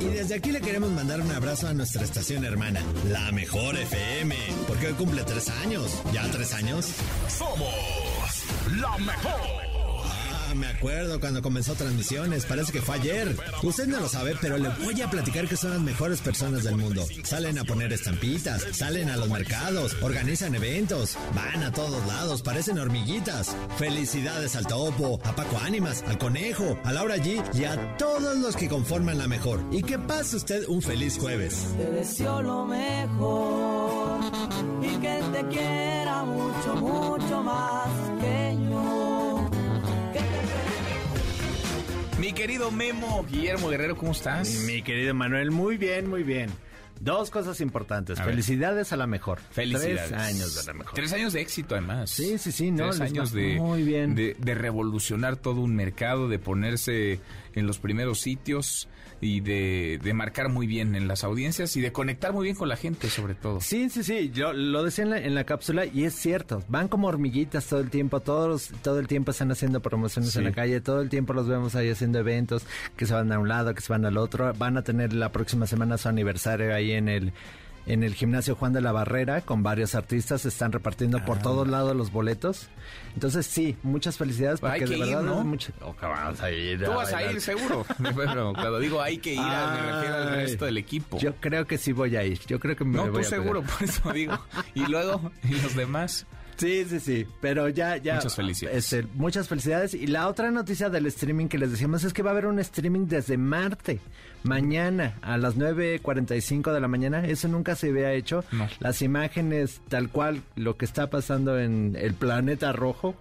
Y desde aquí le queremos mandar un abrazo a nuestra estación hermana, la Mejor FM, porque hoy cumple tres años. ¿Ya tres años? Somos la Mejor me acuerdo cuando comenzó transmisiones, parece que fue ayer. Usted no lo sabe, pero le voy a platicar que son las mejores personas del mundo. Salen a poner estampitas, salen a los mercados, organizan eventos, van a todos lados, parecen hormiguitas. Felicidades al Topo, a Paco Ánimas, al Conejo, a Laura G y a todos los que conforman la mejor. Y que pase usted un feliz jueves. Te deseo lo mejor y que te quiera mucho, mucho más que yo. Mi querido Memo, Guillermo Guerrero, ¿cómo estás? Mi querido Manuel, muy bien, muy bien. Dos cosas importantes. Felicidades a la mejor. Felicidades. Tres años de la mejor. Tres años de éxito, además. Sí, sí, sí. No, Tres años de, muy bien. De, de, revolucionar todo un mercado, de ponerse en los primeros sitios y de, de, marcar muy bien en las audiencias y de conectar muy bien con la gente, sobre todo. Sí, sí, sí. Yo lo decía en la, en la cápsula y es cierto. Van como hormiguitas todo el tiempo. Todos, todo el tiempo están haciendo promociones sí. en la calle. Todo el tiempo los vemos ahí haciendo eventos que se van a un lado, que se van al otro. Van a tener la próxima semana su aniversario ahí en el en el gimnasio Juan de la Barrera con varios artistas, se están repartiendo por Ah. todos lados los boletos. Entonces sí, muchas felicidades Pues hay porque de que ir, verdad ¿no? es mucho- Oh, vas a ir Tú vas a bailar. ir seguro. Pero cuando digo hay que ir, me refiero al Ay. resto del equipo. Yo creo que sí voy a ir. Yo creo que me no, voy tú a seguro, pegar. por eso digo. Y luego, ¿y los demás? Sí, sí, sí, pero ya, ya. Muchas felicidades. este, muchas felicidades. Y la otra noticia del streaming que les decíamos es que va a haber un streaming desde Marte. Mañana a las 9.45 de la mañana. Eso nunca se había hecho. Las imágenes, tal cual, lo que está pasando en el planeta rojo,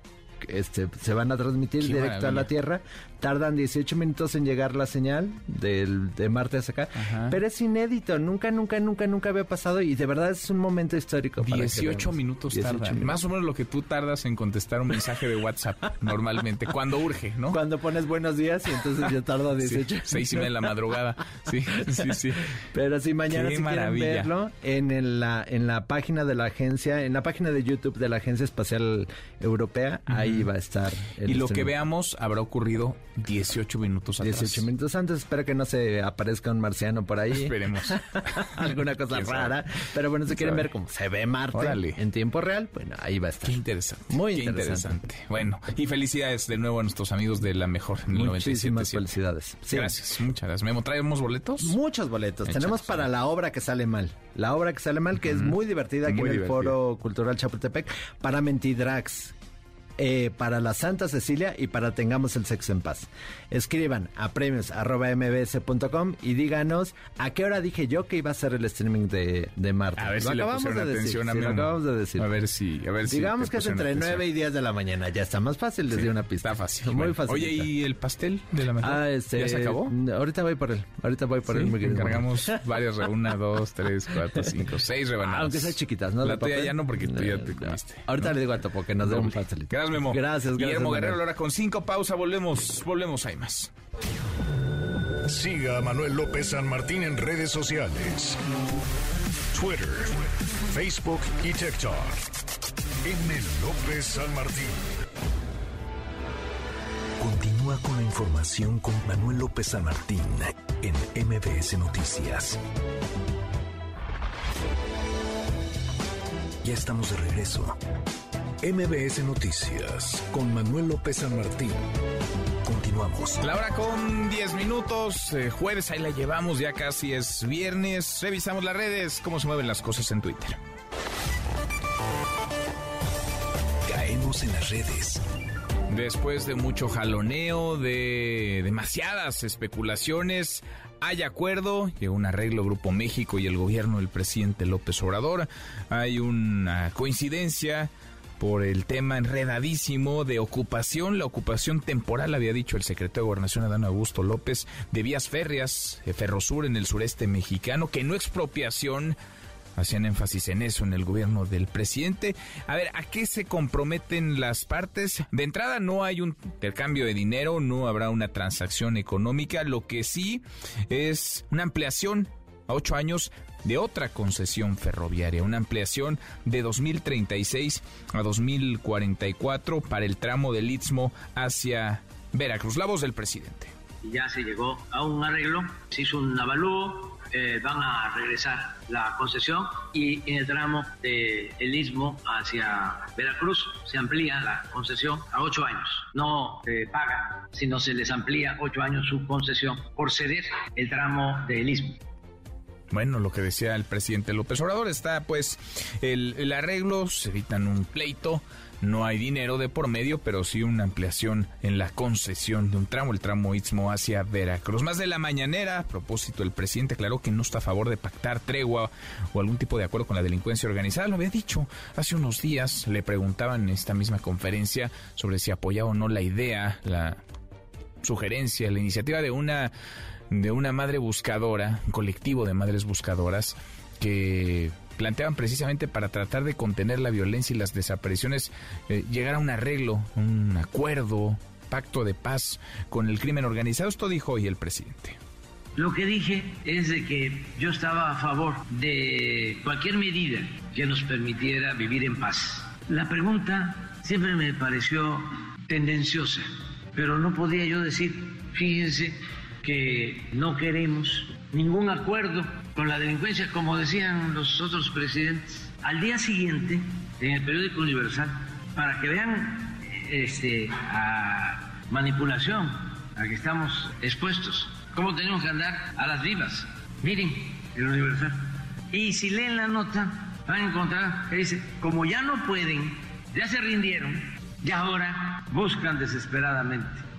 este, se van a transmitir Qué directo a la Tierra. Tardan 18 minutos en llegar la señal del, de Marte hacia acá. Pero es inédito. Nunca, nunca, nunca, nunca había pasado. Y de verdad es un momento histórico. para que 18 veamos. minutos 18 tardan. minutos. Más o menos lo que tú tardas en contestar un mensaje de WhatsApp normalmente, cuando urge, ¿no? Cuando pones buenos días y entonces yo tardo 18. Sí, seis y media de la madrugada. Sí, sí, sí. Pero si mañana Qué si maravilla. quieren verlo en la en la página de la agencia, en la página de YouTube de la Agencia Espacial Europea, ahí va a estar. el Y lo que streaming. veamos habrá ocurrido 18 minutos atrás. 18 minutos antes, espero que no se aparezca un marciano por ahí. Esperemos. Alguna cosa rara. Pero bueno, si ¿Quién quieren sabe? ver cómo se ve Marte Órale. en tiempo real, bueno, ahí va a estar. Qué interesante. Muy Qué interesante. Bueno, y felicidades de nuevo a nuestros amigos de la mejor en el Muchísimas 97.7. felicidades. Sí. Gracias, muchas gracias. Memo, ¿traemos boletos? Muchos boletos. Tenemos para la obra que sale mal. La obra que sale mal, que es muy divertida aquí Muy en el. Foro Cultural Chapultepec. Para Mentidrax. Eh, para la Santa Cecilia y para Tengamos el Sexo en Paz. Escriban a premios arroba mbs.com y díganos a qué hora dije yo que iba a ser el streaming de, de Marte. A ver Lo si le acabamos pusieron de decir, atención a sí, lo acabamos de decir. A ver si, a ver si Digamos que es entre atención. 9 y 10 de la mañana. Ya está más fácil, les Sí, di una pista. Está fácil. Muy Bueno. fácil. Oye, ¿y el pastel de la mejor? Ah, este, ¿Ya se acabó? Ahorita voy por él. Ahorita voy por Sí, él. encargamos varias, una, dos, tres, cuatro, cinco, seis rebanadas. Aunque sean chiquitas, ¿no? La tuya ya no, porque tú ya te comiste. Ahorita ¿no? le digo a Topo que nos dé un pastelito. Gracias, Memo. Gracias, gracias. Guillermo Manuel. Guerrero, ahora con cinco, pausa, volvemos, volvemos, hay más. Siga a Manuel López San Martín en redes sociales. Twitter, Facebook y TikTok. M. López San Martín. Continúa con la información con Manuel López San Martín en MBS Noticias. Ya estamos de regreso. MBS Noticias con Manuel López San Martín. Continuamos. La hora con 10 minutos, eh, jueves, ahí la llevamos, ya casi es viernes. Revisamos las redes, cómo se mueven las cosas en Twitter. Caemos en las redes. Después de mucho jaloneo, de demasiadas especulaciones, hay acuerdo, llegó un arreglo Grupo México y el gobierno del presidente López Obrador. Hay una coincidencia por el tema enredadísimo de ocupación, la ocupación temporal, había dicho el secretario de Gobernación Adán Augusto López, de vías férreas, de Ferrosur en el sureste mexicano, que no expropiación, Hacían énfasis en eso en el gobierno del presidente. A ver, ¿a qué se comprometen las partes? De entrada no hay un intercambio de dinero, no habrá una transacción económica. Lo que sí es una ampliación a ocho años de otra concesión ferroviaria, una ampliación de 2036 a 2044 para el tramo del Istmo hacia Veracruz. La voz del presidente. Ya se llegó a un arreglo, se hizo un avalúo, eh, van a regresar la concesión y en el tramo del el istmo hacia Veracruz se amplía la concesión a ocho años. No se paga, sino se les amplía ocho años su concesión por ceder el tramo del istmo. Bueno, lo que decía el presidente López Obrador está pues el, arreglo, se evitan un pleito, no hay dinero de por medio, pero sí una ampliación en la concesión de un tramo, el tramo Istmo hacia Veracruz. Más de la mañanera, a propósito, el presidente aclaró que no está a favor de pactar tregua o algún tipo de acuerdo con la delincuencia organizada. Lo había dicho hace unos días, le preguntaban en esta misma conferencia sobre si apoyaba o no la idea, la sugerencia, la iniciativa de una de una madre buscadora, un colectivo de madres buscadoras que planteaban precisamente para tratar de contener la violencia y las desapariciones, eh, llegar a un arreglo, un acuerdo, pacto de paz con el crimen organizado. Esto dijo hoy el presidente. Lo que dije es de que yo estaba a favor de cualquier medida que nos permitiera vivir en paz. La pregunta siempre me pareció tendenciosa, pero no podía yo decir, fíjense que no queremos ningún acuerdo con la delincuencia, como decían los otros presidentes. Al día siguiente, en el periódico Universal, para que vean este, a manipulación a que estamos expuestos, cómo tenemos que andar a las vivas. Miren, el Universal. Y si leen la nota, van a encontrar que dice, como ya no pueden, ya se rindieron, y ahora buscan desesperadamente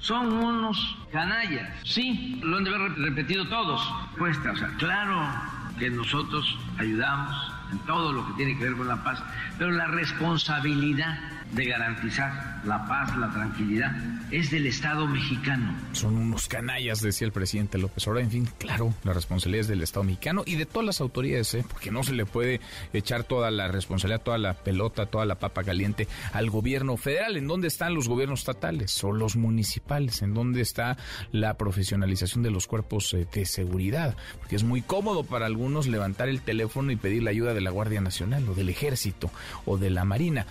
Son unos canallas. Sí, lo han de haber repetido todos. Cuesta, o sea, claro que nosotros ayudamos en todo lo que tiene que ver con la paz, pero la responsabilidad de garantizar la paz, la tranquilidad, es del Estado mexicano. Son unos canallas, decía el presidente López Obrador. En fin, claro, la responsabilidad es del Estado mexicano y de todas las autoridades, ¿eh? porque no se le puede echar toda la responsabilidad, toda la pelota, toda la papa caliente al gobierno federal. ¿En dónde están los gobiernos estatales o los municipales? ¿En dónde está la profesionalización de los cuerpos eh, de seguridad? Porque es muy cómodo para algunos levantar el teléfono y pedir la ayuda de la Guardia Nacional o del Ejército o de la Marina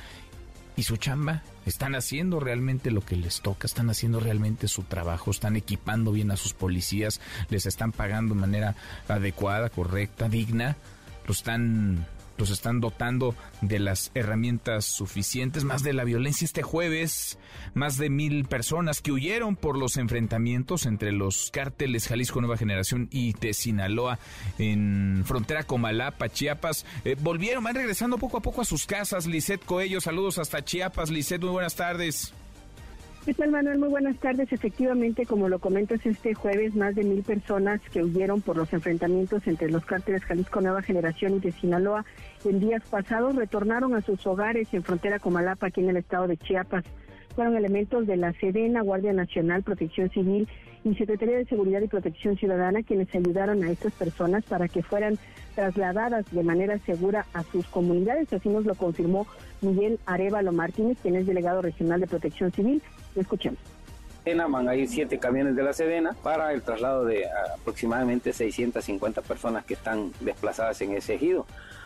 y su chamba. Están haciendo realmente lo que les toca, están haciendo realmente su trabajo, están equipando bien a sus policías, les están pagando de manera adecuada, correcta, digna, lo están los están dotando de las herramientas suficientes, más de la violencia este jueves, más de mil personas que huyeron por los enfrentamientos entre los cárteles Jalisco Nueva Generación y de Sinaloa en frontera Comalapa, Chiapas, eh, volvieron, van regresando poco a poco a sus casas. Lisette Coello, saludos hasta Chiapas. Lisette, muy buenas tardes. ¿Qué tal, Manuel? Muy buenas tardes. Efectivamente, como lo comentas, este jueves más de mil personas que huyeron por los enfrentamientos entre los cárteles Jalisco Nueva Generación y de Sinaloa en días pasados retornaron a sus hogares en frontera Comalapa, aquí en el estado de Chiapas. Fueron elementos de la Sedena, Guardia Nacional, Protección Civil y Secretaría de Seguridad y Protección Ciudadana quienes ayudaron a estas personas para que fueran trasladadas de manera segura a sus comunidades. Así nos lo confirmó Miguel Arevalo Martínez, quien es delegado regional de Protección Civil Escuchemos. Van a ir siete camiones de la Sedena para el traslado de aproximadamente 650 personas que están desplazadas en ese ejido.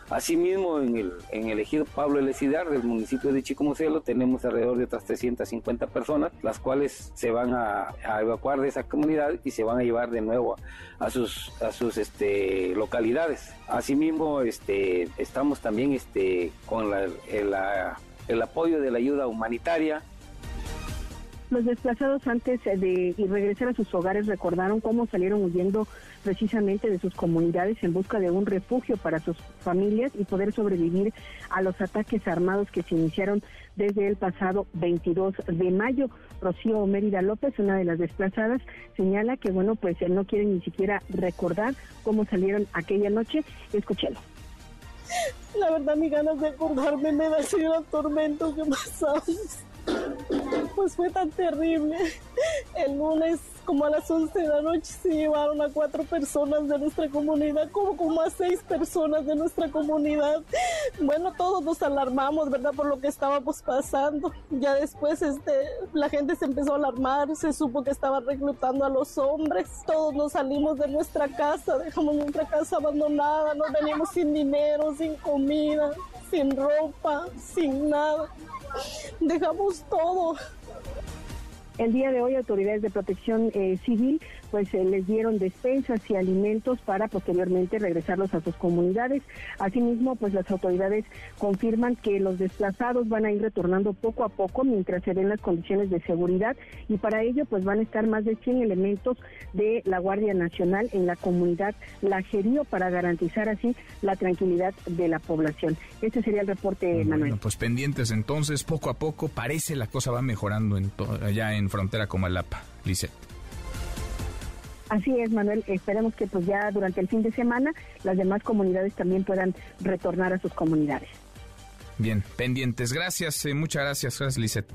Asimismo, en el, en el ejido Pablo Elecidar del municipio de Chicomucelo tenemos alrededor de otras 350 personas, las cuales se van a, evacuar de esa comunidad y se van a llevar de nuevo a, sus, a sus este, localidades. Asimismo, este, estamos también este, con el, el apoyo de la ayuda humanitaria los desplazados antes de regresar a sus hogares recordaron cómo salieron huyendo precisamente de sus comunidades en busca de un refugio para sus familias y poder sobrevivir a los ataques armados que se iniciaron desde el pasado 22 de mayo. Rocío Mérida López, una de las desplazadas, señala que bueno, pues no quieren ni siquiera recordar cómo salieron aquella noche. Escúchelo. La verdad, mi ganas de acordarme me da así los tormentos que pasamos. Pues fue tan terrible. El lunes, como a las 11 de la noche, se llevaron a cuatro personas de nuestra comunidad, como, a seis personas de nuestra comunidad. Bueno, todos nos alarmamos, ¿verdad? Por lo que estábamos pasando. Ya después, este, la gente se empezó a alarmar, se supo que estaban reclutando a los hombres. Todos nos salimos de nuestra casa, dejamos nuestra casa abandonada, nos venimos sin dinero, sin comida, sin ropa, sin nada. Dejamos todo. El día de hoy autoridades de protección eh, civil pues eh, les dieron despensas y alimentos para posteriormente regresarlos a sus comunidades. Asimismo, pues las autoridades confirman que los desplazados van a ir retornando poco a poco mientras se den las condiciones de seguridad y para ello pues van a estar más de 100 elementos de la Guardia Nacional en la comunidad Lajerío para garantizar así la tranquilidad de la población. Este sería el reporte, Manuel. Bueno, pues pendientes entonces, poco a poco parece la cosa va mejorando en allá en frontera como Alapa, Lisette. Así es, Manuel. Esperemos que pues ya durante el fin de semana las demás comunidades también puedan retornar a sus comunidades. Bien, pendientes. Gracias, eh, muchas gracias, gracias.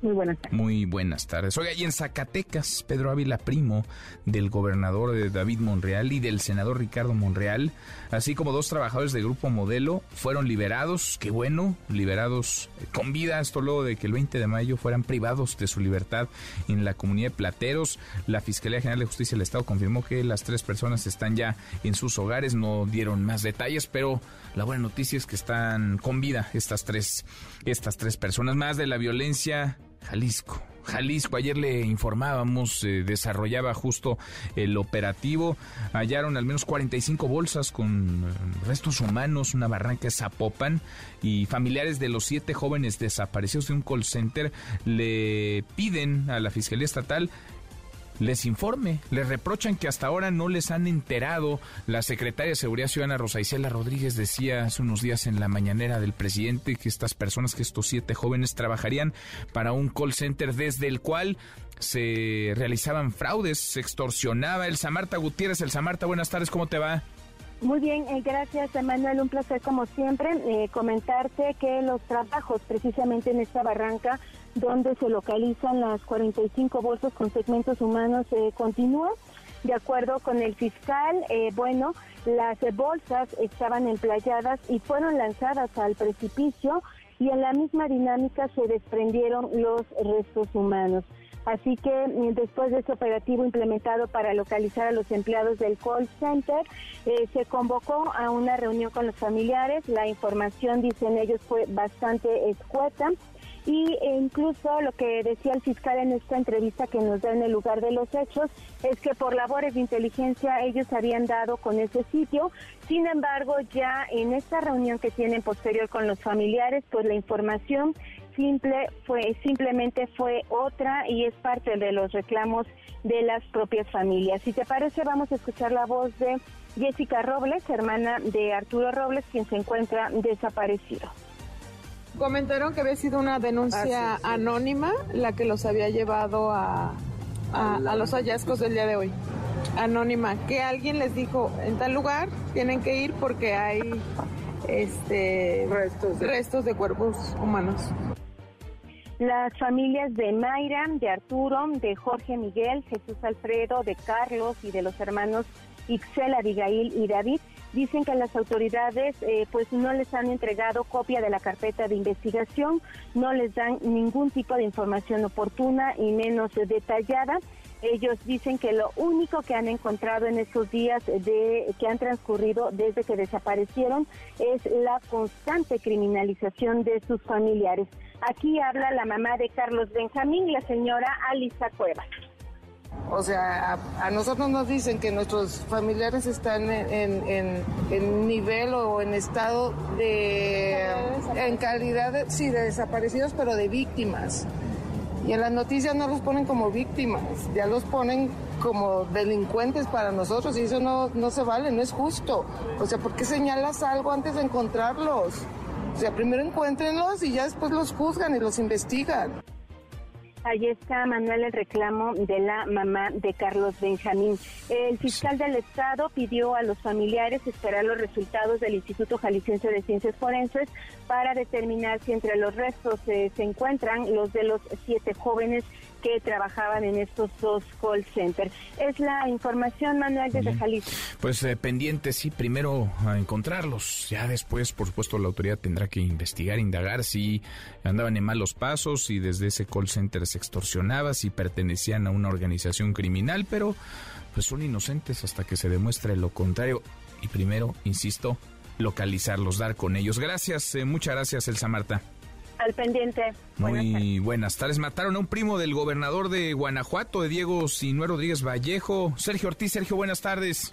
Muy buenas tardes. Muy buenas tardes. Oiga, y en Zacatecas, Pedro Ávila, primo del gobernador de David Monreal y del senador Ricardo Monreal, así como dos trabajadores del Grupo Modelo, fueron liberados. Qué bueno, liberados con vida. Esto luego de que el 20 de mayo fueran privados de su libertad en la comunidad de Plateros. La Fiscalía General de Justicia del Estado confirmó que las tres personas están ya en sus hogares. No dieron más detalles, pero la buena noticia es que están con vida estas tres, estas tres personas. Más de la violencia Jalisco. Jalisco. Ayer le informábamos, eh, desarrollaba justo el operativo. Hallaron al menos 45 bolsas con eh, restos humanos, una barranca Zapopan y familiares de los siete jóvenes desaparecidos de un call center le piden a la Fiscalía Estatal les informe. Les reprochan que hasta ahora no les han enterado. La secretaria de Seguridad Ciudadana Rosa Isela Rodríguez decía hace unos días en la mañanera del presidente que estas personas, que estos siete jóvenes trabajarían para un call center desde el cual se realizaban fraudes, se extorsionaba. El Samarta Gutiérrez, el Samarta, buenas tardes, ¿cómo te va? Muy bien, eh, gracias Emanuel, un placer como siempre eh, comentarte que los trabajos precisamente en esta barranca donde se localizan las 45 bolsas con segmentos humanos eh, continúan. De acuerdo con el fiscal, eh, bueno, las bolsas estaban emplayadas y fueron lanzadas al precipicio y en la misma dinámica se desprendieron los restos humanos. Así que eh, después de ese operativo implementado para localizar a los empleados del call center, eh, se convocó a una reunión con los familiares. La información, dicen ellos, fue bastante escueta y incluso lo que decía el fiscal en esta entrevista que nos da en el lugar de los hechos es que por labores de inteligencia ellos habían dado con ese sitio. Sin embargo, ya en esta reunión que tienen posterior con los familiares, pues la información simple fue simplemente fue otra y es parte de los reclamos de las propias familias. Si te parece, vamos a escuchar la voz de Jessica Robles, hermana de Arturo Robles, quien se encuentra desaparecido. Comentaron que había sido una denuncia anónima la que los había llevado a, a, los hallazgos del día de hoy. Anónima, que alguien les dijo, en tal lugar tienen que ir porque hay este restos de, restos de cuerpos humanos. Las familias de Mayra, de Arturo, de Jorge Miguel, Jesús Alfredo, de Carlos y de los hermanos Ixel, Abigail y David dicen que las autoridades eh, pues no les han entregado copia de la carpeta de investigación, no les dan ningún tipo de información oportuna y menos detallada. Ellos dicen que lo único que han encontrado en estos días de que han transcurrido desde que desaparecieron es la constante criminalización de sus familiares. Aquí habla la mamá de Carlos Benjamín, la señora Alisa Cuevas. O sea, a, nosotros nos dicen que nuestros familiares están en, nivel o en estado de, en calidad, de, sí, de desaparecidos, pero de víctimas. Y en las noticias no los ponen como víctimas, ya los ponen como delincuentes para nosotros y eso no, no se vale, no es justo. O sea, ¿por qué señalas algo antes de encontrarlos? O sea, primero encuéntrenlos y ya después los juzgan y los investigan. Ahí está, Manuel, el reclamo de la mamá de Carlos Benjamín. El fiscal del Estado pidió a los familiares esperar los resultados del Instituto Jalisciense de Ciencias Forenses para determinar si entre los restos eh, se encuentran los de los siete jóvenes que trabajaban en estos dos call centers. Es la información, Manuel, desde Jalisco. Pues eh, pendiente, sí, primero a encontrarlos. Ya después, por supuesto, la autoridad tendrá que investigar, indagar si andaban en malos pasos, y desde ese call center se extorsionaba, si pertenecían a una organización criminal, pero pues son inocentes hasta que se demuestre lo contrario. Y primero, insisto, localizarlos, dar con ellos. Gracias, eh, muchas gracias, Elsa Marta. Al pendiente. Muy buenas tardes. Mataron a un primo del gobernador de Guanajuato, de Diego Sinué Rodríguez Vallejo. Sergio Ortiz, Sergio, buenas tardes.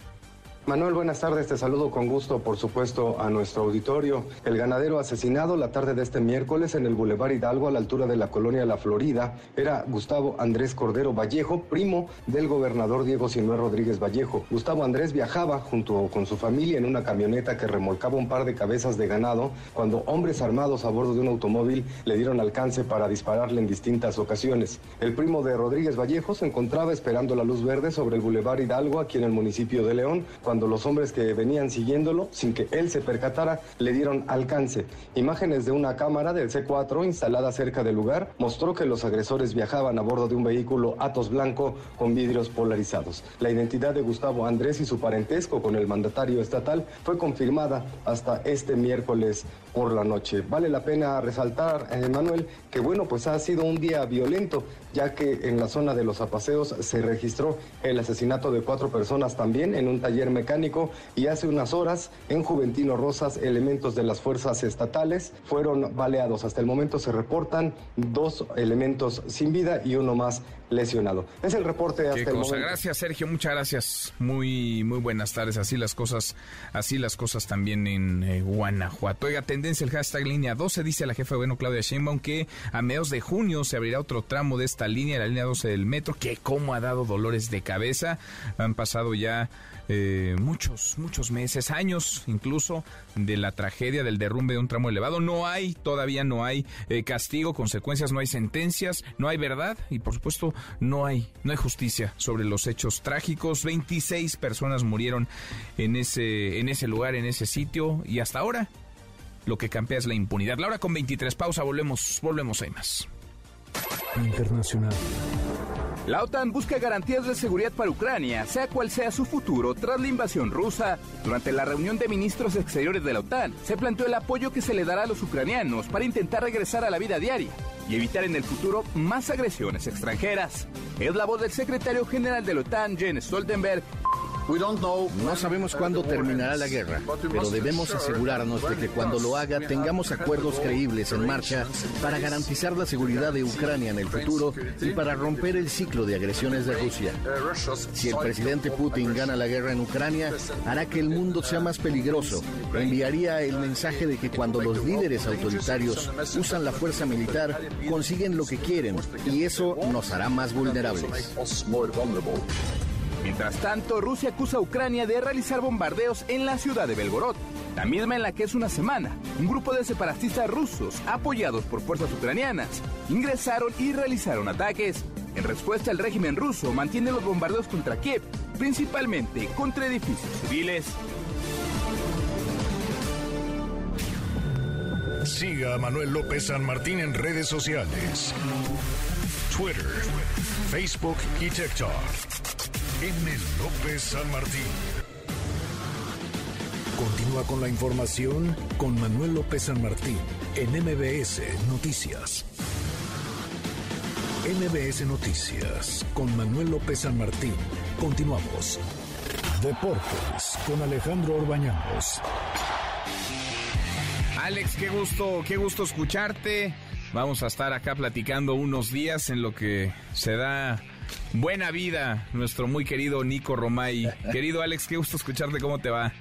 Manuel, buenas tardes. Te saludo con gusto, por supuesto, a nuestro auditorio. El ganadero asesinado la tarde de este miércoles en el Boulevard Hidalgo, a la altura de la colonia La Florida, era Gustavo Andrés Cordero Vallejo, primo del gobernador Diego Sinué Rodríguez Vallejo. Gustavo Andrés viajaba junto con su familia en una camioneta que remolcaba un par de cabezas de ganado cuando hombres armados a bordo de un automóvil le dieron alcance para dispararle en distintas ocasiones. El primo de Rodríguez Vallejo se encontraba esperando la luz verde sobre el Boulevard Hidalgo, aquí en el municipio de León, los hombres que venían siguiéndolo, sin que él se percatara, le dieron alcance. Imágenes de una cámara del C4 instalada cerca del lugar mostró que los agresores viajaban a bordo de un vehículo Atos blanco con vidrios polarizados. La identidad de Gustavo Andrés y su parentesco con el mandatario estatal fue confirmada hasta este miércoles por la noche. Vale la pena resaltar, eh, Manuel, que bueno, pues ha sido un día violento, ya que en la zona de los apaseos se registró el asesinato de cuatro personas también en un taller mecánico y hace unas horas en Juventino Rosas elementos de las fuerzas estatales fueron baleados. Hasta el momento se reportan dos elementos sin vida y uno más lesionado. Es el reporte hasta el momento. Gracias, Sergio. Muchas gracias. Muy, muy buenas tardes. Así las cosas, así las cosas también en eh, Guanajuato. Oiga, tendencia el hashtag línea 12 dice la jefa de bueno Claudia Sheinbaum que a mediados de junio se abrirá otro tramo de esta línea, la línea 12 del metro, que como ha dado dolores de cabeza. Han pasado ya eh, muchos, muchos meses, años incluso, de la tragedia del derrumbe de un tramo elevado. No hay, todavía no hay eh, castigo, consecuencias, no hay sentencias, no hay verdad y por supuesto no hay, no hay justicia sobre los hechos trágicos. 26 personas murieron en ese, en ese lugar, en ese sitio y hasta ahora lo que campea es la impunidad. La hora con 23 pausa, volvemos, volvemos, hay más. Internacional. La OTAN busca garantías de seguridad para Ucrania, sea cual sea su futuro, tras la invasión rusa. Durante la reunión de ministros exteriores de la OTAN, se planteó el apoyo que se le dará a los ucranianos para intentar regresar a la vida diaria y evitar en el futuro más agresiones extranjeras. Es la voz del secretario general de la OTAN, Jens Stoltenberg, no sabemos cuándo terminará la guerra, pero debemos asegurarnos de que cuando lo haga tengamos acuerdos creíbles en marcha para garantizar la seguridad de Ucrania en el futuro y para romper el ciclo de agresiones de Rusia. Si el presidente Putin gana la guerra en Ucrania, hará que el mundo sea más peligroso. Enviaría el mensaje de que cuando los líderes autoritarios usan la fuerza militar, consiguen lo que quieren y eso nos hará más vulnerables. Mientras tanto, Rusia acusa a Ucrania de realizar bombardeos en la ciudad de Belgorod, la misma en la que es una semana un grupo de separatistas rusos, apoyados por fuerzas ucranianas, ingresaron y realizaron ataques. En respuesta, el régimen ruso mantiene los bombardeos contra Kiev, principalmente contra edificios civiles. Siga a Manuel López San Martín en redes sociales. Twitter, Facebook y TikTok. M. López San Martín. Continúa con la información con Manuel López San Martín en MBS Noticias. MBS Noticias con Manuel López San Martín. Continuamos. Deportes con Alejandro Orbañanos. Alex, qué gusto, qué gusto escucharte. Vamos a estar acá platicando unos días en lo que se da Buena vida, nuestro muy querido Nico Romay. Querido Alex, qué gusto escucharte, ¿cómo te va?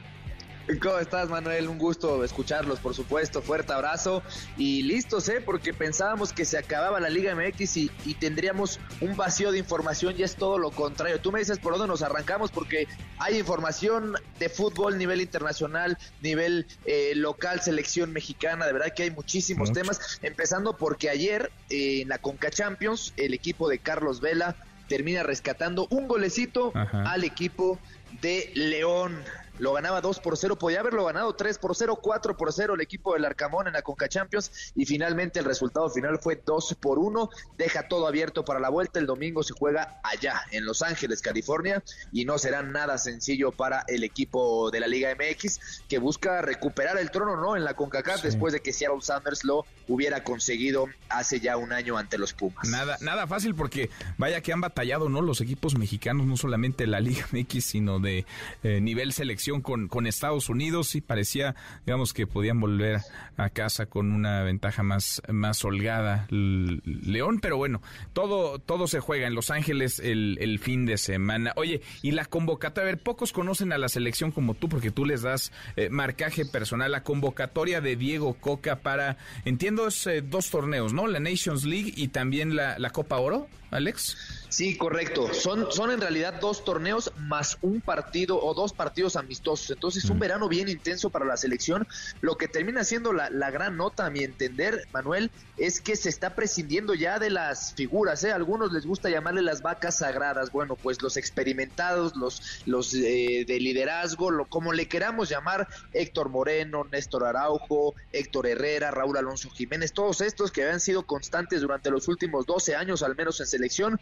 ¿Cómo estás, Manuel? Un gusto escucharlos, por supuesto. Fuerte abrazo. Y listos, ¿eh? Porque pensábamos que se acababa la Liga MX y, tendríamos un vacío de información y es todo lo contrario. Tú me dices por dónde nos arrancamos porque hay información de fútbol, nivel internacional, nivel eh, local, selección mexicana. De verdad que hay muchísimos temas. Empezando porque ayer eh, en la Conca Champions, el equipo de Carlos Vela termina rescatando un golecito al equipo de León lo ganaba 2 por 0, podía haberlo ganado 3 por 0, 4 por 0 el equipo del Arcamón en la Conca Champions y finalmente el resultado final fue 2 por 1, deja todo abierto para la vuelta, el domingo se juega allá en Los Ángeles, California y no será nada sencillo para el equipo de la Liga MX que busca recuperar el trono no en la CONCACAF después de que Seattle Sanders lo hubiera conseguido hace ya un año ante los Pumas. Nada nada fácil porque vaya que han batallado no los equipos mexicanos, no solamente la Liga MX, sino de eh, nivel selección con, con Estados Unidos y parecía, digamos, que podían volver a casa con una ventaja más, más holgada León, pero bueno, todo, todo se juega en Los Ángeles el, el fin de semana. Oye, y la convocatoria, a ver, pocos conocen a la selección como tú, porque tú les das eh, marcaje personal, la convocatoria de Diego Coca para, entiendo, es eh, dos torneos, ¿no? La Nations League y también la, la Copa Oro, Alex. Sí, correcto. Son, son en realidad dos torneos más un partido o dos partidos amistosos. Entonces, un mm. verano bien intenso para la selección. Lo que termina siendo la, la, gran nota, a mi entender, Manuel, es que se está prescindiendo ya de las figuras. ¿eh? algunos les gusta llamarle las vacas sagradas. Bueno, pues los experimentados, los, los eh, de liderazgo, lo, como le queramos llamar, Héctor Moreno, Néstor Araujo, Héctor Herrera, Raúl Alonso Jiménez, todos estos que habían sido constantes durante los últimos 12 años, al menos en selección selección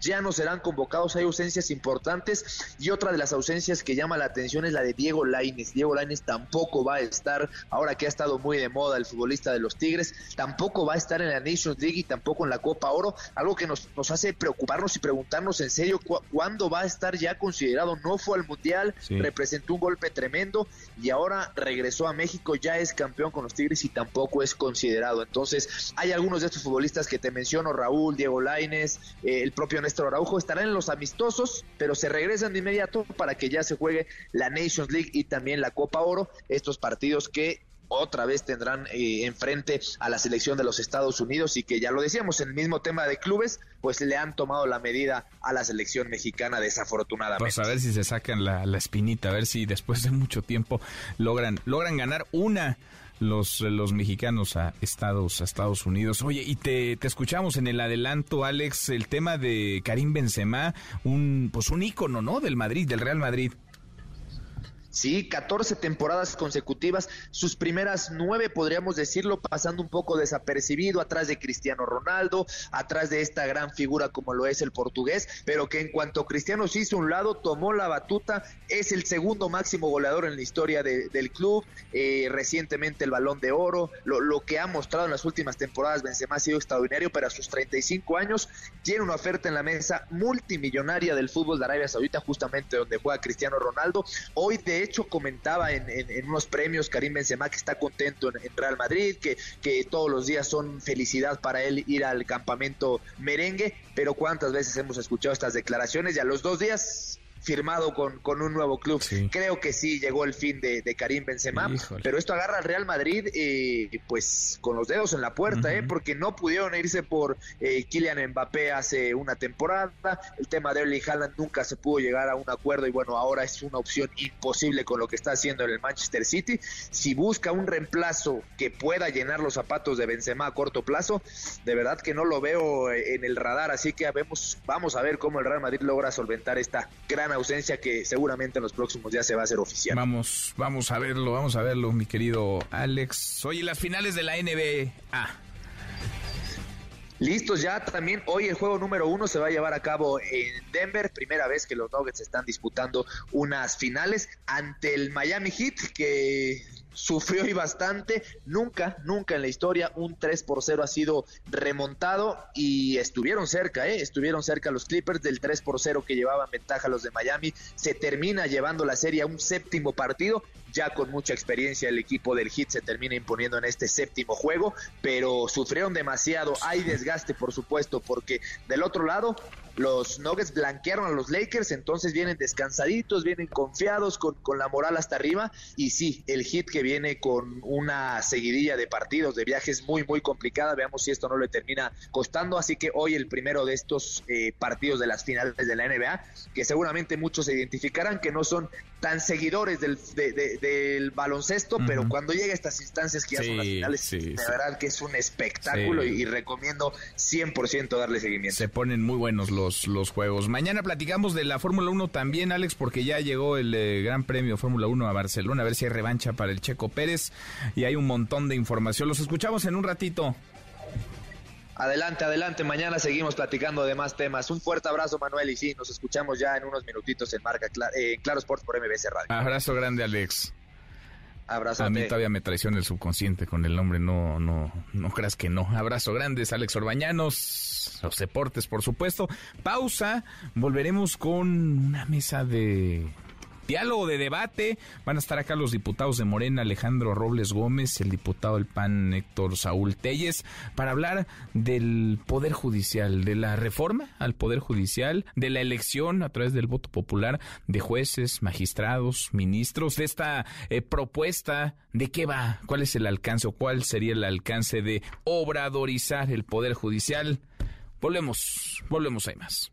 ya no serán convocados, hay ausencias importantes y otra de las ausencias que llama la atención es la de Diego Laines. Diego Laines tampoco va a estar, ahora que ha estado muy de moda el futbolista de los Tigres, tampoco va a estar en la Nations League y tampoco en la Copa Oro, algo que nos, nos hace preocuparnos y preguntarnos en serio cuándo va a estar ya considerado. No fue al Mundial, representó un golpe tremendo y ahora regresó a México, ya es campeón con los Tigres y tampoco es considerado. Entonces, hay algunos de estos futbolistas que te menciono, Raúl, Diego Laines, eh, el propio Néstor Araujo, estarán en los amistosos, pero se regresan de inmediato para que ya se juegue la Nations League y también la Copa Oro, estos partidos que otra vez tendrán eh, enfrente a la selección de los Estados Unidos y que ya lo decíamos en el mismo tema de clubes, pues le han tomado la medida a la selección mexicana desafortunadamente. Pues a ver si se sacan la, la espinita, a ver si después de mucho tiempo logran logran ganar una los, los mexicanos a Estados, a Estados Unidos. Oye, y te, te escuchamos en el adelanto, Alex, el tema de Karim Benzema, un, pues un ícono, ¿no? Del Madrid, del Real Madrid. Sí, 14 temporadas consecutivas, sus primeras nueve, podríamos decirlo, pasando un poco desapercibido atrás de Cristiano Ronaldo, atrás de esta gran figura como lo es el portugués, pero que en cuanto Cristiano se hizo un lado, tomó la batuta, es el segundo máximo goleador en la historia del club, eh, recientemente el balón de oro, lo, lo, que ha mostrado en las últimas temporadas Benzema ha sido extraordinario, pero a sus 35 años tiene una oferta en la mesa multimillonaria del fútbol de Arabia Saudita, justamente donde juega Cristiano Ronaldo, hoy de hecho comentaba en, unos premios Karim Benzema que está contento en, Real Madrid, que, que todos los días son felicidad para él ir al campamento merengue, pero cuántas veces hemos escuchado estas declaraciones y a los dos días firmado con, con un nuevo club. Creo que sí llegó el fin de, Karim Benzema, pero esto agarra al Real Madrid eh, pues con los dedos en la puerta, eh, porque no pudieron irse por eh, Kylian Mbappé hace una temporada, el tema de Erling Haaland nunca se pudo llegar a un acuerdo y bueno, ahora es una opción imposible con lo que está haciendo en el Manchester City. Si busca un reemplazo que pueda llenar los zapatos de Benzema a corto plazo, de verdad que no lo veo en el radar, así que vemos, vamos a ver cómo el Real Madrid logra solventar esta gran ausencia que seguramente en los próximos días se va a hacer oficial. Vamos, vamos a verlo, vamos a verlo, mi querido Alex. Oye, las finales de la NBA. Listos ya también. Hoy el juego número uno se va a llevar a cabo en Denver. Primera vez que los Nuggets están disputando unas finales ante el Miami Heat, que sufrió y bastante. Nunca, nunca en la historia un 3 por 0 ha sido remontado y estuvieron cerca, ¿eh? estuvieron cerca los Clippers del 3 por 0 que llevaban ventaja los de Miami. Se termina llevando la serie a un séptimo partido. Ya con mucha experiencia el equipo del Heat se termina imponiendo en este séptimo juego, pero sufrieron demasiado. Hay desgaste, por supuesto, porque del otro lado los Nuggets blanquearon a los Lakers, entonces vienen descansaditos, vienen confiados, con, con la moral hasta arriba. Y sí, el hit que viene con una seguidilla de partidos, de viajes muy, muy complicada. Veamos si esto no le termina costando. Así que hoy el primero de estos eh, partidos de las finales de la NBA, que seguramente muchos se identificarán que no son tan seguidores del, del baloncesto, pero cuando llega a estas instancias que ya son las finales, de verdad que es un espectáculo y, y, recomiendo 100% darle seguimiento. Se ponen muy buenos los los, juegos. Mañana platicamos de la Fórmula 1 también, Alex, porque ya llegó el eh, Gran Premio Fórmula 1 a Barcelona, a ver si hay revancha para el Checo Pérez y hay un montón de información. Los escuchamos en un ratito. Adelante, adelante. Mañana seguimos platicando de más temas. Un fuerte abrazo, Manuel. Y sí, nos escuchamos ya en unos minutitos en Marca eh, Claro Sports por MBC Radio. Abrazo grande, Alex. Abrazo. A mí todavía me traiciona el subconsciente con el nombre, no, no, no creas que no. Abrazo grandes, Alex Orbañanos, los deportes, por supuesto. Pausa, volveremos con una mesa de diálogo de debate. Van a estar acá los diputados de Morena, Alejandro Robles Gómez, el diputado del PAN Héctor Saúl Telles, para hablar del Poder Judicial, de la reforma al Poder Judicial, de la elección a través del voto popular de jueces, magistrados, ministros, de esta eh, propuesta, de qué va, cuál es el alcance o cuál sería el alcance de obradorizar el Poder Judicial. Volvemos, volvemos, hay más.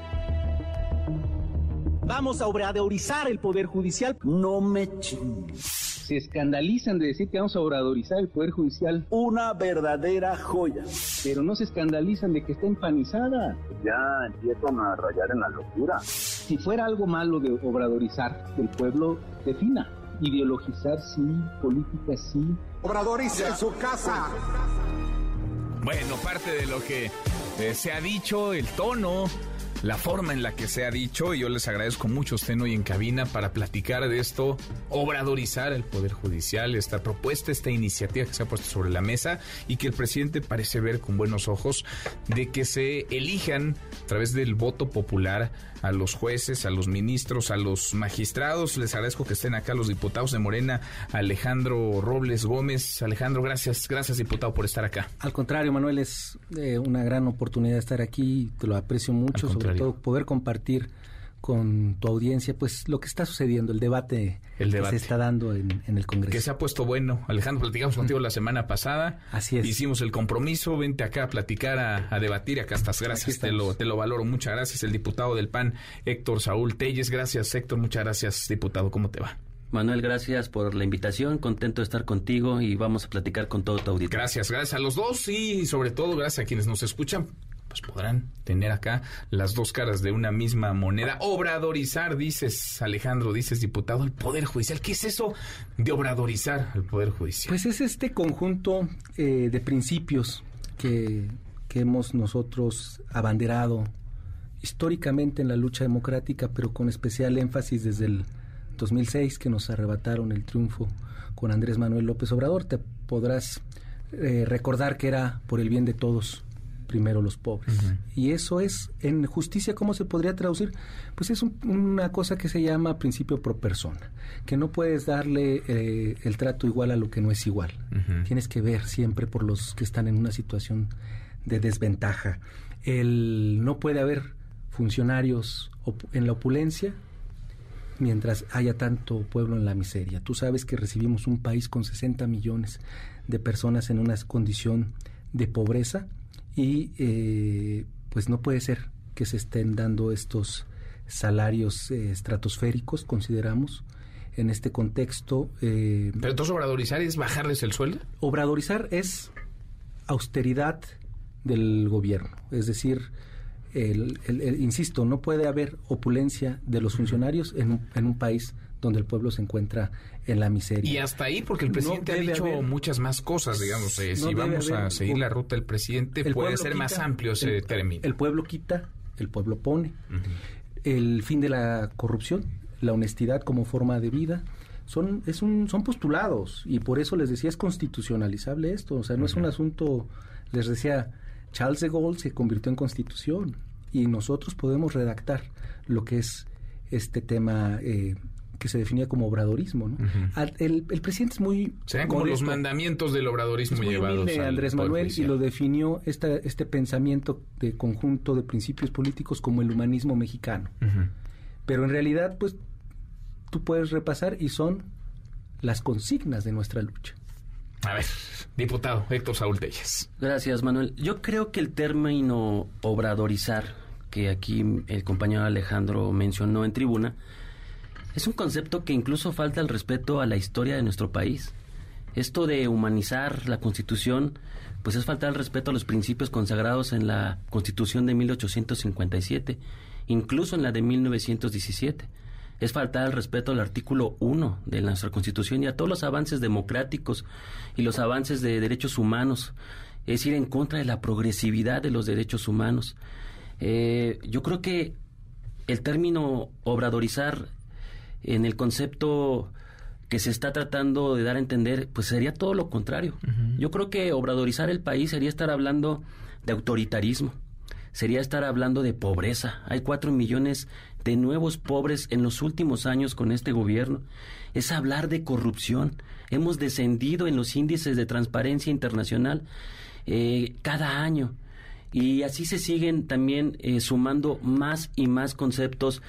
Vamos a obradorizar el Poder Judicial. No me Se escandalizan de decir que vamos a obradorizar el Poder Judicial. Una verdadera joya. Pero no se escandalizan de que está empanizada. Ya empiezan a rayar en la locura. Si fuera algo malo de obradorizar, el pueblo defina. Ideologizar sí, política sí. Obradorice en su casa. Bueno, parte de lo que eh, se ha dicho, el tono, la forma en la que se ha dicho, y yo les agradezco mucho estén hoy en cabina para platicar de esto, obradorizar el Poder Judicial, esta propuesta, esta iniciativa que se ha puesto sobre la mesa y que el presidente parece ver con buenos ojos de que se elijan a través del voto popular a los jueces, a los ministros, a los magistrados. Les agradezco que estén acá los diputados de Morena, Alejandro Robles Gómez. Alejandro, gracias, gracias diputado por estar acá. Al contrario, Manuel, es eh, una gran oportunidad estar aquí, te lo aprecio mucho, sobre todo poder compartir con tu audiencia, pues lo que está sucediendo, el debate, el debate. que se está dando en, el Congreso. Que se ha puesto bueno. Alejandro, platicamos contigo la semana pasada. Así es. Hicimos el compromiso, vente acá a platicar, a, debatir, acá estás. Gracias, te lo, te lo valoro. Muchas gracias. El diputado del PAN, Héctor Saúl Telles. Gracias, Héctor. Muchas gracias, diputado. ¿Cómo te va? Manuel, gracias por la invitación, contento de estar contigo y vamos a platicar con todo tu auditorio. Gracias, gracias a los dos y sobre todo gracias a quienes nos escuchan pues podrán tener acá las dos caras de una misma moneda. Obradorizar, dices Alejandro, dices diputado, el Poder Judicial. ¿Qué es eso de obradorizar al Poder Judicial? Pues es este conjunto eh, de principios que, que hemos nosotros abanderado históricamente en la lucha democrática, pero con especial énfasis desde el 2006 que nos arrebataron el triunfo con Andrés Manuel López Obrador. Te podrás eh, recordar que era por el bien de todos primero los pobres. Y eso es, en justicia, ¿cómo se podría traducir? Pues es una cosa que se llama principio pro persona, que no puedes darle eh, el trato igual a lo que no es igual. Tienes que ver siempre por los que están en una situación de desventaja. El, no puede haber funcionarios en la opulencia mientras haya tanto pueblo en la miseria. Tú sabes que recibimos un país con 60 millones de personas en una condición de pobreza y eh, pues no puede ser que se estén dando estos salarios eh, estratosféricos, consideramos, en este contexto. Eh, ¿Pero entonces obradorizar es bajarles el sueldo? Obradorizar es austeridad del gobierno, es decir, el, insisto, no puede haber opulencia de los funcionarios en en un país donde el pueblo se encuentra en la miseria. Y hasta ahí, porque el presidente ha dicho muchas más cosas, digamos, eh, si vamos a seguir la ruta del presidente, puede ser más amplio ese término. El pueblo quita, el pueblo pone. El fin de la corrupción, la honestidad como forma de vida, son, es un, son postulados y por eso les decía, es constitucionalizable esto, o sea, no es un asunto, les decía, Charles de Gaulle se convirtió en constitución y nosotros podemos redactar lo que es este tema eh, que se definía como obradorismo. ¿no? el, presidente es muy... Serían como los mandamientos del obradorismo muy llevados Andrés Manuel y lo definió esta, este pensamiento de conjunto de principios políticos como el humanismo mexicano. Pero en realidad, pues, tú puedes repasar y son las consignas de nuestra lucha. A ver, diputado Héctor Saúl Telles. Gracias, Manuel. Yo creo que el término obradorizar, que aquí el compañero Alejandro mencionó en tribuna, es un concepto que incluso falta el respeto a la historia de nuestro país. Esto de humanizar la Constitución, pues es faltar el respeto a los principios consagrados en la Constitución de 1857, incluso en la de 1917. Es faltar el respeto al artículo 1 de nuestra Constitución y a todos los avances democráticos y los avances de derechos humanos. Es ir en contra de la progresividad de los derechos humanos. Eh, yo creo que el término obradorizar en el concepto que se está tratando de dar a entender, pues sería todo lo contrario. Yo creo que obradorizar el país sería estar hablando de autoritarismo, sería estar hablando de pobreza. Hay cuatro millones de nuevos pobres en los últimos años con este gobierno. Es hablar de corrupción. Hemos descendido en los índices de transparencia internacional eh, cada año. Y así se siguen también eh, sumando más y más conceptos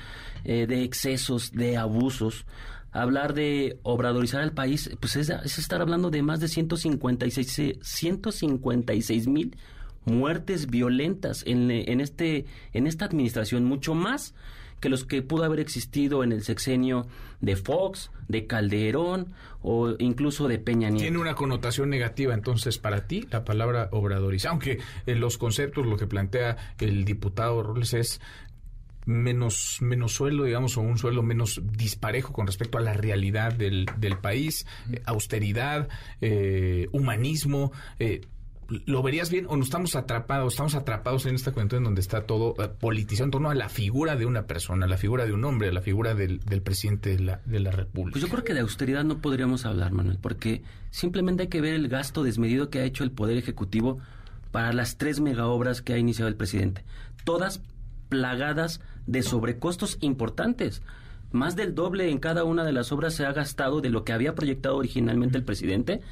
eh, de excesos, de abusos. Hablar de obradorizar el país, pues es, estar hablando de más de 156, 156 mil muertes violentas en, en, este, en esta administración, mucho más que los que pudo haber existido en el sexenio de Fox, de Calderón o incluso de Peña Nieto. Tiene una connotación negativa entonces para ti la palabra obradorizar, aunque en los conceptos lo que plantea el diputado Robles es menos, menos sueldo, digamos, o un sueldo menos disparejo con respecto a la realidad del, país, eh, austeridad, eh, humanismo. Eh, ¿Lo verías bien o no estamos atrapados, estamos atrapados en esta cuenta en donde está todo eh, politizado en torno a la figura de una persona, la figura de un hombre, la figura del, del presidente de la, de la República? Pues yo creo que de austeridad no podríamos hablar, Manuel, porque simplemente hay que ver el gasto desmedido que ha hecho el Poder Ejecutivo para las tres megaobras que ha iniciado el presidente. Todas plagadas de sobrecostos importantes. Más del doble en cada una de las obras se ha gastado de lo que había proyectado originalmente el presidente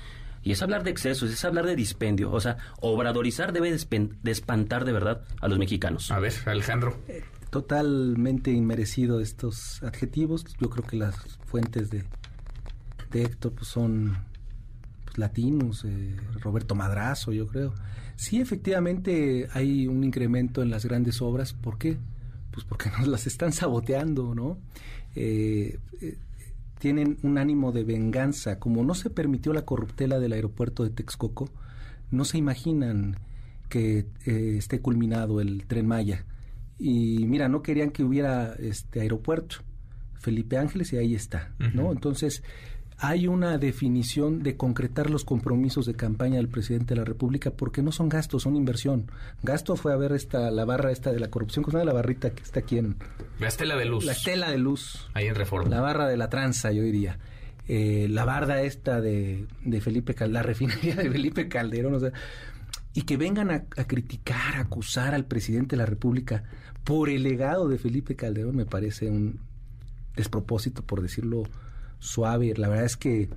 y es hablar de excesos, es hablar de dispendio. O sea, obradorizar debe de espantar de verdad a los mexicanos. A ver, Alejandro. totalmente inmerecido estos adjetivos. Yo creo que las fuentes de, de Héctor pues, son pues, latinos, eh, Roberto Madrazo, yo creo. Sí, efectivamente hay un incremento en las grandes obras. ¿Por qué? Pues porque nos las están saboteando, ¿no? Eh, eh, tienen un ánimo de venganza. Como no se permitió la corruptela del aeropuerto de Texcoco, no se imaginan que eh, esté culminado el tren Maya. Y mira, no querían que hubiera este aeropuerto. Felipe Ángeles y ahí está, ¿no? Entonces, hay una definición de concretar los compromisos de campaña del presidente de la República porque no son gastos, son inversión. Gasto fue a ver esta la barra esta de la corrupción, con la barrita que está aquí en la estela de luz. La estela de luz. Ahí en Reforma. La barra de la tranza, yo diría. Eh, la barda esta de, de Felipe Calderón, la refinería de Felipe Calderón, o sea, y que vengan a, a, criticar, a acusar al presidente de la República por el legado de Felipe Calderón me parece un despropósito, por decirlo suave. La verdad es que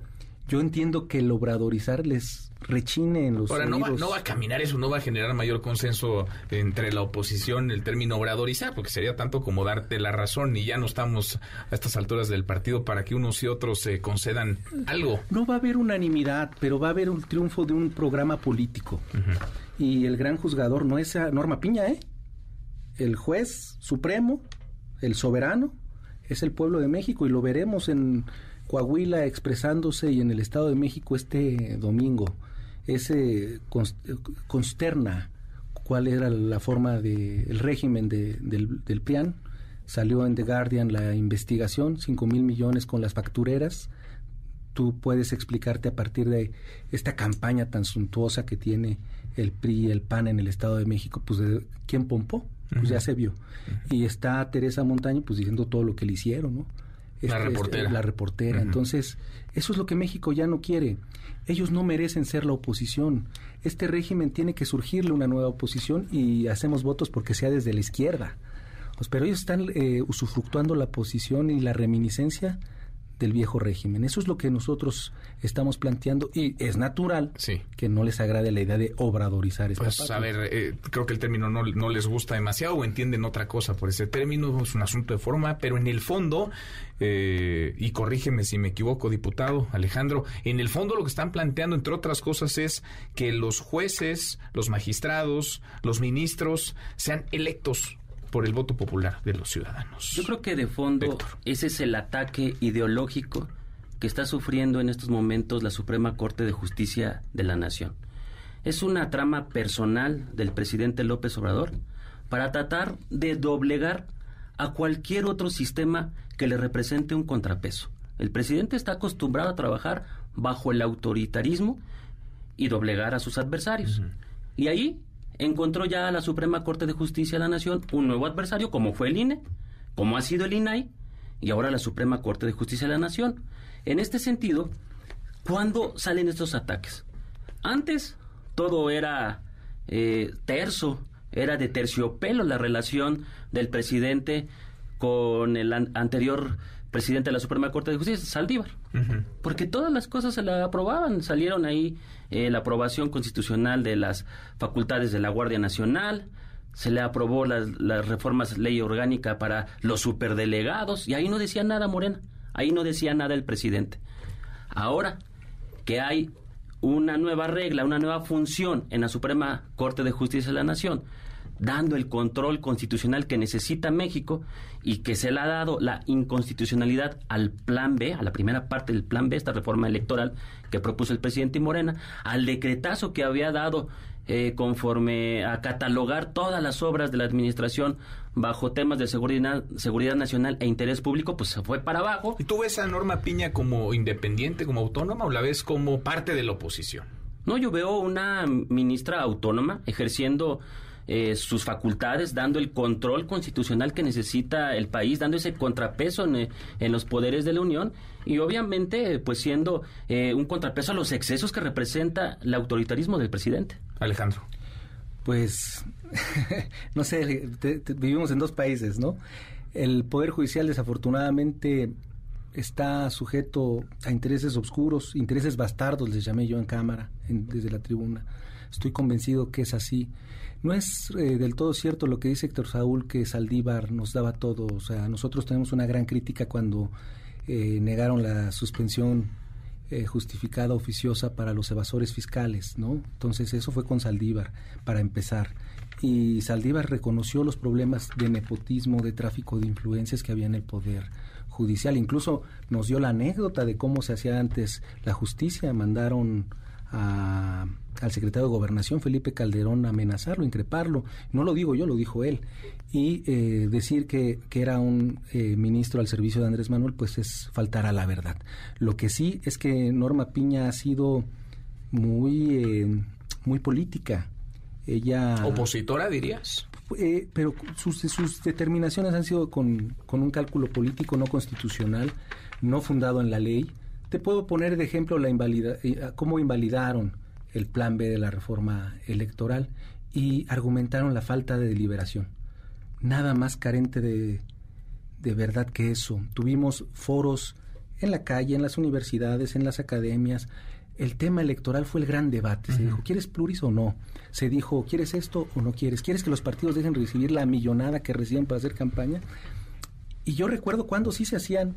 yo entiendo que el obradorizar les rechine en los Ahora, no va, no va, a caminar eso, no va a generar mayor consenso entre la oposición el término obradorizar, porque sería tanto como darte la razón y ya no estamos a estas alturas del partido para que unos y otros se concedan algo. No va a haber unanimidad, pero va a haber un triunfo de un programa político. Uh -huh. Y el gran juzgador no es Norma Piña, ¿eh? El juez supremo, el soberano, es el pueblo de México y lo veremos en Coahuila expresándose y en el Estado de México este domingo. Ese consterna cuál era la forma del de, régimen de, del, del PRIAN. Salió en The Guardian la investigación, 5 mil millones con las factureras. Tú puedes explicarte a partir de esta campaña tan suntuosa que tiene el PRI y el PAN en el Estado de México, pues de quién pompó, pues uh -huh. ya se vio. Uh -huh. Y está Teresa Montaño pues diciendo todo lo que le hicieron, ¿no? La este, reportera. la reportera. Uh -huh. Entonces, eso es lo que México ya no quiere. Ellos no merecen ser la oposición. Este régimen tiene que surgirle una nueva oposición y hacemos votos porque sea desde la izquierda. Pues, pero ellos están eh, usufructuando la posición y la reminiscencia del viejo régimen. Eso es lo que nosotros estamos planteando y es natural sí. que no les agrade la idea de obradorizar esta Pues a ver, eh, creo que el término no, no, les gusta demasiado o entienden otra cosa por ese término, es un asunto de forma, pero en el fondo, eh, y corrígeme si me equivoco, diputado Alejandro, en el fondo lo que están planteando, entre otras cosas, es que los jueces, los magistrados, los ministros sean electos por el voto popular de los ciudadanos. Yo creo que de fondo Héctor. ese es el ataque ideológico que está sufriendo en estos momentos la Suprema Corte de Justicia de la Nación. Es una trama personal del presidente López Obrador para tratar de doblegar a cualquier otro sistema que le represente un contrapeso. El presidente está acostumbrado a trabajar bajo el autoritarismo y doblegar a sus adversarios. Uh -huh. Y ahí encontró ya a la Suprema Corte de Justicia de la Nación un nuevo adversario, como fue el INE, como ha sido el INAI, y ahora la Suprema Corte de Justicia de la Nación. En este sentido, ¿cuándo salen estos ataques? Antes todo era eh, terso, era de terciopelo la relación del presidente con el an anterior presidente de la Suprema Corte de Justicia, Saldívar. Uh -huh. Porque todas las cosas se la aprobaban. Salieron ahí eh, la aprobación constitucional de las facultades de la Guardia Nacional, se le aprobó las, las reformas ley orgánica para los superdelegados, y ahí no decía nada Morena, ahí no decía nada el presidente. Ahora que hay una nueva regla, una nueva función en la Suprema Corte de Justicia de la Nación, dando el control constitucional que necesita México y que se le ha dado la inconstitucionalidad al plan B, a la primera parte del plan B, esta reforma electoral que propuso el presidente Morena, al decretazo que había dado eh, conforme a catalogar todas las obras de la administración bajo temas de seguridad, seguridad nacional e interés público, pues se fue para abajo. ¿Y tú ves a Norma Piña como independiente, como autónoma o la ves como parte de la oposición? No, yo veo una ministra autónoma ejerciendo eh, sus facultades, dando el control constitucional que necesita el país, dando ese contrapeso en, en los poderes de la Unión y obviamente pues siendo eh, un contrapeso a los excesos que representa el autoritarismo del presidente. Alejandro. Pues, no sé, vivimos en dos países, ¿no? El Poder Judicial desafortunadamente está sujeto a intereses oscuros, intereses bastardos, les llamé yo en cámara, desde la tribuna. Estoy convencido que es así. No es eh, del todo cierto lo que dice Héctor Saúl, que Saldívar nos daba todo. O sea, nosotros tenemos una gran crítica cuando eh, negaron la suspensión eh, justificada oficiosa para los evasores fiscales, ¿no? Entonces eso fue con Saldívar, para empezar. Y Saldívar reconoció los problemas de nepotismo, de tráfico de influencias que había en el poder judicial. Incluso nos dio la anécdota de cómo se hacía antes la justicia. Mandaron al secretario de Gobernación, Felipe Calderón, amenazarlo, increparlo. No lo digo yo, lo dijo él. Y eh, decir que, que, era un eh, ministro al servicio de Andrés Manuel, pues es faltar a la verdad. Lo que sí es que Norma Piña ha sido muy, eh, muy política. Ella... ¿Opositora, dirías? pero sus, sus, determinaciones han sido con, con un cálculo político no constitucional, no fundado en la ley te puedo poner de ejemplo la invalida, eh, cómo invalidaron el plan B de la reforma electoral y argumentaron la falta de deliberación. Nada más carente de, de verdad que eso. Tuvimos foros en la calle, en las universidades, en las academias. El tema electoral fue el gran debate. Se dijo, ¿quieres pluris o no? Se dijo, ¿quieres esto o no quieres? ¿Quieres que los partidos dejen recibir la millonada que reciben para hacer campaña? Y yo recuerdo cuando sí se hacían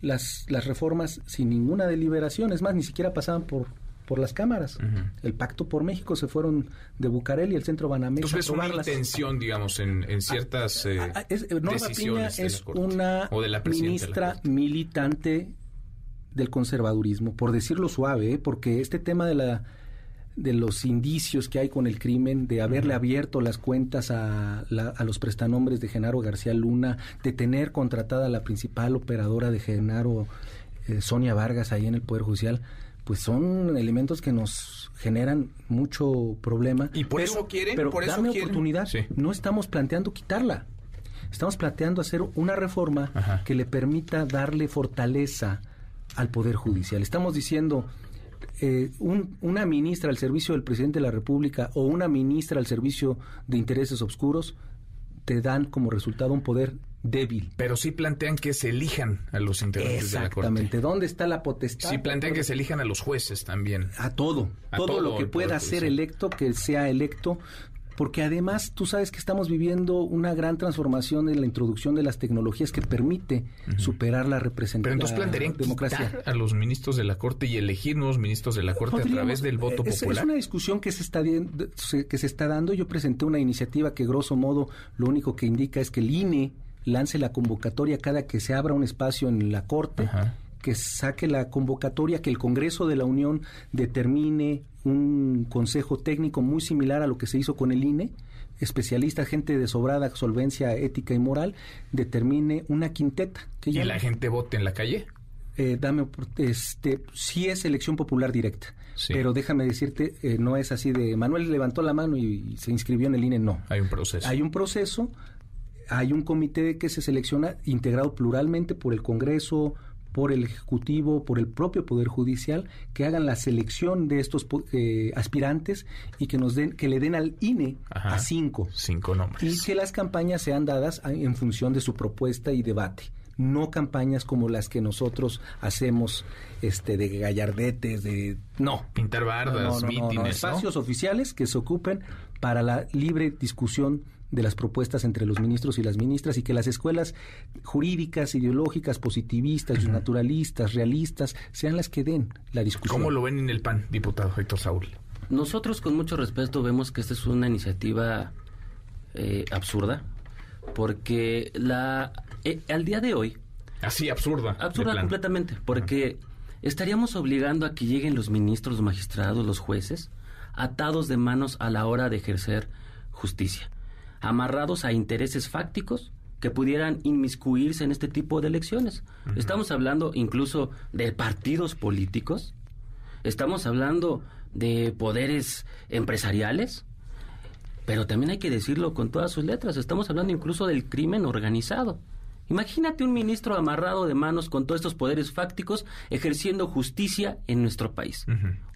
las, las reformas sin ninguna deliberación, es más, ni siquiera pasaban por, por las cámaras. El Pacto por México se fueron de Bucareli y el Centro Banamex Entonces es una intención, digamos, en, en ciertas eh, ah, es, eh, Norma Piña es una ministra militante del conservadurismo, por decirlo suave, ¿eh? porque este tema de la de los indicios que hay con el crimen, de haberle abierto las cuentas a, a, los prestanombres de Genaro García Luna, de tener contratada la principal operadora de Genaro, eh, Sonia Vargas, ahí en el Poder Judicial, pues son elementos que nos generan mucho problema. Y por eso quieren, pero por dame oportunidad. No estamos planteando quitarla. Estamos planteando hacer una reforma que le permita darle fortaleza al Poder Judicial. Estamos diciendo, eh, una ministra al servicio del presidente de la República o una ministra al servicio de intereses oscuros te dan como resultado un poder débil. Pero sí plantean que se elijan a los integrantes de la Corte. Exactamente. ¿Dónde está la potestad? Sí plantean que se elijan a los jueces también. A todo. todo, lo que pueda ser electo, que sea electo porque además tú sabes que estamos viviendo una gran transformación en la introducción de las tecnologías que permite superar la representación. Pero entonces plantearían democracia a los ministros de la Corte y elegir nuevos ministros de la Corte a través del voto popular. Es una discusión que se está que se está dando. Yo presenté una iniciativa que grosso modo lo único que indica es que el INE lance la convocatoria cada que se abra un espacio en la Corte. que saque la convocatoria, que el Congreso de la Unión determine un consejo técnico muy similar a lo que se hizo con el INE, especialista, gente de sobrada solvencia ética y moral, determine una quinteta. Que ¿Y la gente vote en la calle? Eh, dame, este, sí es elección popular directa. Pero déjame decirte, eh, no es así de Manuel levantó la mano y, se inscribió en el INE, no. Hay un proceso. Hay un proceso, hay un comité que se selecciona integrado pluralmente por el Congreso, por el Ejecutivo, por el propio Poder Judicial, que hagan la selección de estos eh, aspirantes y que nos den, que le den al INE a cinco. Cinco nombres. Y que las campañas sean dadas en función de su propuesta y debate no campañas como las que nosotros hacemos este de gallardetes de no pintar bardas mítines espacios oficiales que se ocupen para la libre discusión de las propuestas entre los ministros y las ministras y que las escuelas jurídicas, ideológicas, positivistas, naturalistas, realistas, sean las que den la discusión. ¿Cómo lo ven en el PAN, diputado Héctor Saúl? Nosotros con mucho respeto vemos que esta es una iniciativa eh, absurda, porque la eh, al día de hoy... Así, absurda. Absurda completamente, porque estaríamos obligando a que lleguen los ministros, los magistrados, los jueces, atados de manos a la hora de ejercer justicia, amarrados a intereses fácticos que pudieran inmiscuirse en este tipo de elecciones. Estamos hablando incluso de partidos políticos, estamos hablando de poderes empresariales, pero también hay que decirlo con todas sus letras, estamos hablando incluso del crimen organizado. Imagínate un ministro amarrado de manos con todos estos poderes fácticos ejerciendo justicia en nuestro país.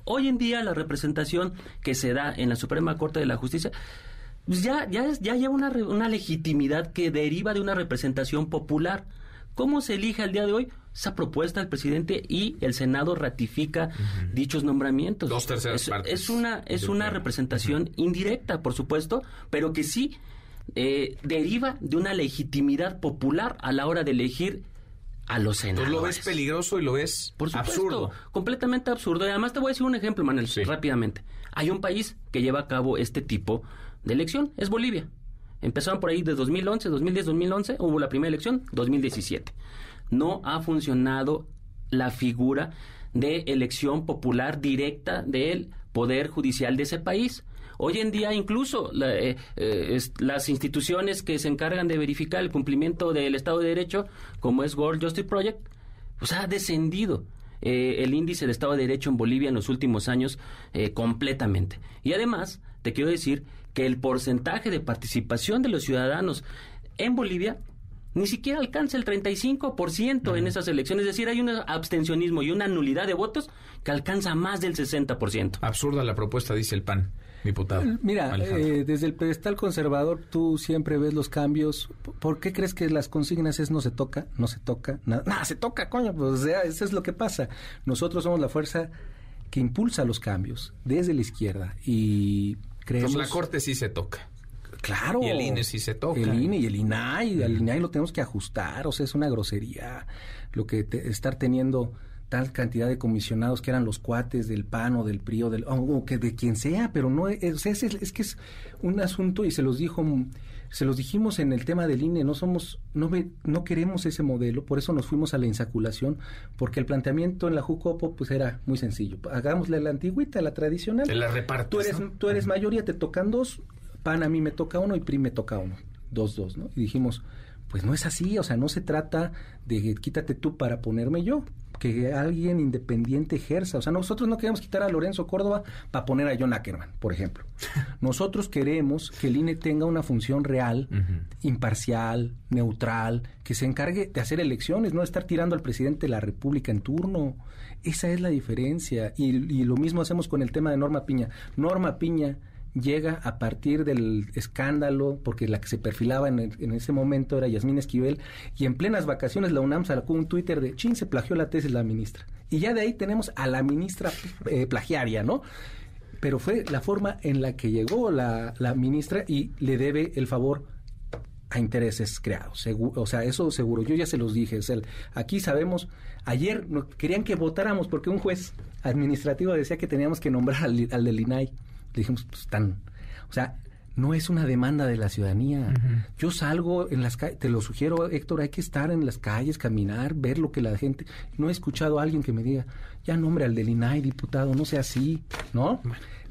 Hoy en día la representación que se da en la Suprema Corte de la Justicia pues ya, ya, ya lleva una, una legitimidad que deriva de una representación popular. ¿Cómo se elige al día de hoy? Esa propuesta del presidente y el Senado ratifica dichos nombramientos. Dos terceras es, partes. Es una, es una representación indirecta, por supuesto, pero que sí eh, deriva de una legitimidad popular a la hora de elegir a los senadores. ¿Tú lo ves peligroso y lo ves Por supuesto, absurdo? completamente absurdo. Y además te voy a decir un ejemplo, Manuel, rápidamente. Hay un país que lleva a cabo este tipo de elección, es Bolivia. Empezaron por ahí de 2011, 2010, 2011, hubo la primera elección, 2017. No ha funcionado la figura de elección popular directa del Poder Judicial de ese país. Hoy en día incluso eh, eh, las instituciones que se encargan de verificar el cumplimiento del Estado de Derecho, como es World Justice Project, pues ha descendido. Eh, el índice de Estado de Derecho en Bolivia en los últimos años completamente. Y además, te quiero decir que el porcentaje de participación de los ciudadanos en Bolivia ni siquiera alcanza el 35% en esas elecciones. Es decir, hay un abstencionismo y una nulidad de votos que alcanza más del 60%. Absurda la propuesta, dice el PAN, diputado. Mira, eh, desde el pedestal conservador tú siempre ves los cambios. ¿Por qué crees que las consignas es no se toca, no se toca, nada? Nada, se toca, coño, pues o sea, eso es lo que pasa. Nosotros somos la fuerza que impulsa los cambios desde la izquierda y creemos... Pues la Corte sí se toca. Claro. Y el INE sí se toca. El INE y el INAI. El INAI lo tenemos que ajustar. O sea, es una grosería lo que te, estar teniendo tal cantidad de comisionados que eran los cuates del PAN o del PRI o, del, o que de quien sea, pero no es, es, es, que es un asunto y se los dijo se los dijimos en el tema del INE, no somos, no, no queremos ese modelo, por eso nos fuimos a la insaculación, porque el planteamiento en la Jucopo pues era muy sencillo. Hagámosle la antigüita, la tradicional. Te la repartes, Tú eres, ¿no? tú eres mayoría, te tocan dos, PAN a mí me toca uno y PRI me toca uno. Dos, dos, ¿no? Y dijimos, pues no es así, o sea, no se trata de quítate tú para ponerme yo, que alguien independiente ejerza. O sea, nosotros no queremos quitar a Lorenzo Córdoba para poner a John Ackerman, por ejemplo. Nosotros queremos que el INE tenga una función real, imparcial, neutral, que se encargue de hacer elecciones, no estar tirando al presidente de la República en turno. Esa es la diferencia. Y, y lo mismo hacemos con el tema de Norma Piña. Norma Piña llega a partir del escándalo, porque la que se perfilaba en, en, ese momento era Yasmín Esquivel, y en plenas vacaciones la UNAM sacó un Twitter de, chin, se plagió la tesis la ministra. Y ya de ahí tenemos a la ministra eh, plagiaria, ¿no? Pero fue la forma en la que llegó la, la ministra y le debe el favor a intereses creados. O sea, eso seguro. Yo ya se los dije. O sea, aquí sabemos, ayer querían que votáramos porque un juez administrativo decía que teníamos que nombrar al, al del INAI. Le dijimos, pues tan... O sea, no es una demanda de la ciudadanía. Uh -huh. Yo salgo en las calles, te lo sugiero, Héctor, hay que estar en las calles, caminar, ver lo que la gente... No he escuchado a alguien que me diga, ya nombre al del INAI, diputado, no sea así, ¿no?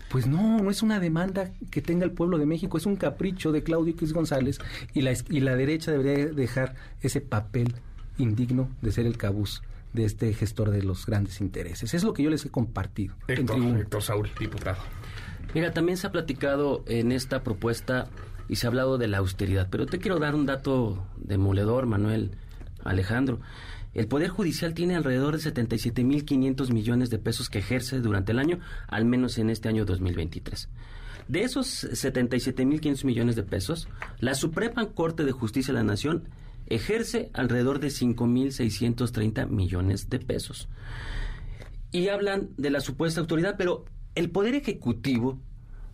Pues no, no es una demanda que tenga el pueblo de México, es un capricho de Claudio X González y la, y la derecha debería dejar ese papel indigno de ser el cabuz de este gestor de los grandes intereses. Es lo que yo les he compartido. Héctor, Héctor Saúl, diputado. Mira, también se ha platicado en esta propuesta y se ha hablado de la austeridad, pero te quiero dar un dato demoledor, Manuel Alejandro. El Poder Judicial tiene alrededor de 77.500 millones de pesos que ejerce durante el año, al menos en este año 2023. De esos 77.500 millones de pesos, la Suprema Corte de Justicia de la Nación ejerce alrededor de 5.630 millones de pesos. Y hablan de la supuesta autoridad, pero el Poder Ejecutivo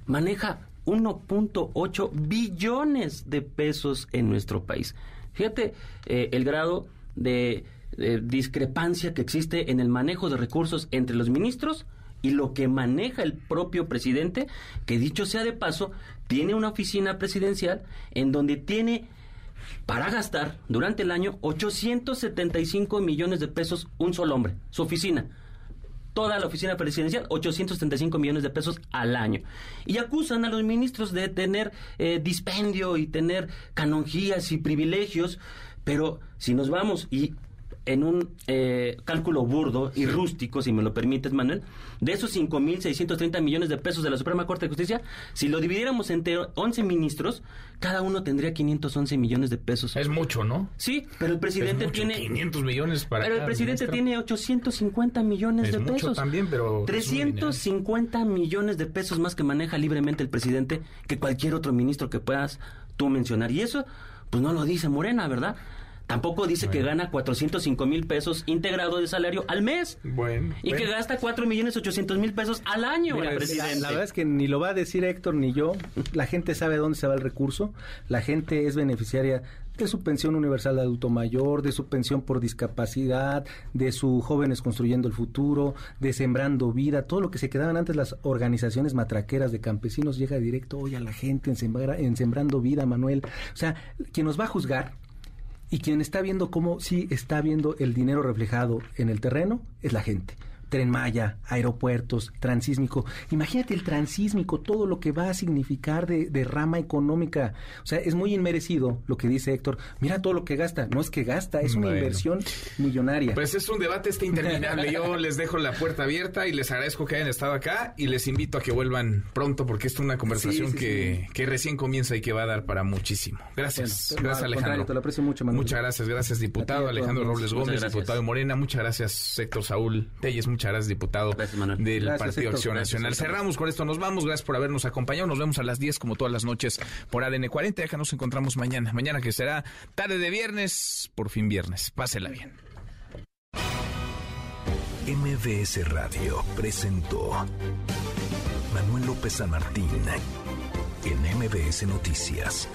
maneja 1.8 billones de pesos en nuestro país. Fíjate eh, el grado de, de discrepancia que existe en el manejo de recursos entre los ministros y lo que maneja el propio presidente, que dicho sea de paso, tiene una oficina presidencial en donde tiene para gastar durante el año 875 millones de pesos un solo hombre, su oficina. Toda la oficina presidencial, 875 millones de pesos al año. Y acusan a los ministros de tener eh, dispendio y tener canonjías y privilegios. Pero si nos vamos y en un eh, cálculo burdo y rústico, si me lo permites, Manuel, de esos 5.630 millones de pesos de la Suprema Corte de Justicia, si lo dividiéramos entre 11 ministros, cada uno tendría 511 millones de pesos. Es mucho, ¿no? Sí, pero el presidente Es mucho, tiene... 500 millones para Pero el presidente ministro. tiene 850 millones Es de mucho pesos. también, pero es un dinero. 350 millones de pesos más que maneja libremente el presidente que cualquier otro ministro que puedas tú mencionar. Y eso, pues no lo dice Morena, ¿verdad? Tampoco dice que gana 405 mil pesos integrado de salario al mes. Bueno. Y que gasta 4 millones 800 mil pesos al año Mira, presidente. la verdad es que ni lo va a decir Héctor ni yo. La gente sabe a dónde se va el recurso. La gente es beneficiaria de su pensión universal de adulto mayor, de su pensión por discapacidad, de su jóvenes construyendo el futuro, de sembrando vida, todo lo que se quedaban antes las organizaciones matraqueras de campesinos llega directo hoy a la gente en, Sembra- en sembrando vida, Manuel. O sea, quien nos va a juzgar y quien está viendo cómo sí está viendo el dinero reflejado en el terreno es la gente. Tren Maya, aeropuertos, transísmico. Imagínate el transísmico, todo lo que va a significar de, de rama económica. O sea, es muy inmerecido lo que dice Héctor. Mira todo lo que gasta. No es que gasta, es una Bueno. inversión millonaria. Pues es un debate este interminable. Yo les dejo la puerta abierta y les agradezco que hayan estado acá y les invito a que vuelvan pronto porque esta es una conversación Sí, sí, que, que recién comienza y que va a dar para muchísimo. Gracias. Bueno, gracias Alejandro. te lo aprecio mucho, Manuel. Muchas gracias, gracias diputado ti, Alejandro. Robles Gómez, diputado de Morena. Muchas gracias Héctor Saúl Telles, muchas gracias diputado del Gracias, Partido Héctor. Acción Nacional. Cerramos con esto, nos vamos. Gracias por habernos acompañado. Nos vemos a las 10 como todas las noches por ADN 40. Ya que nos encontramos mañana. Mañana que será tarde de viernes, por fin viernes. Pásela bien. MBS Radio presentó Manuel López San Martín en MBS Noticias.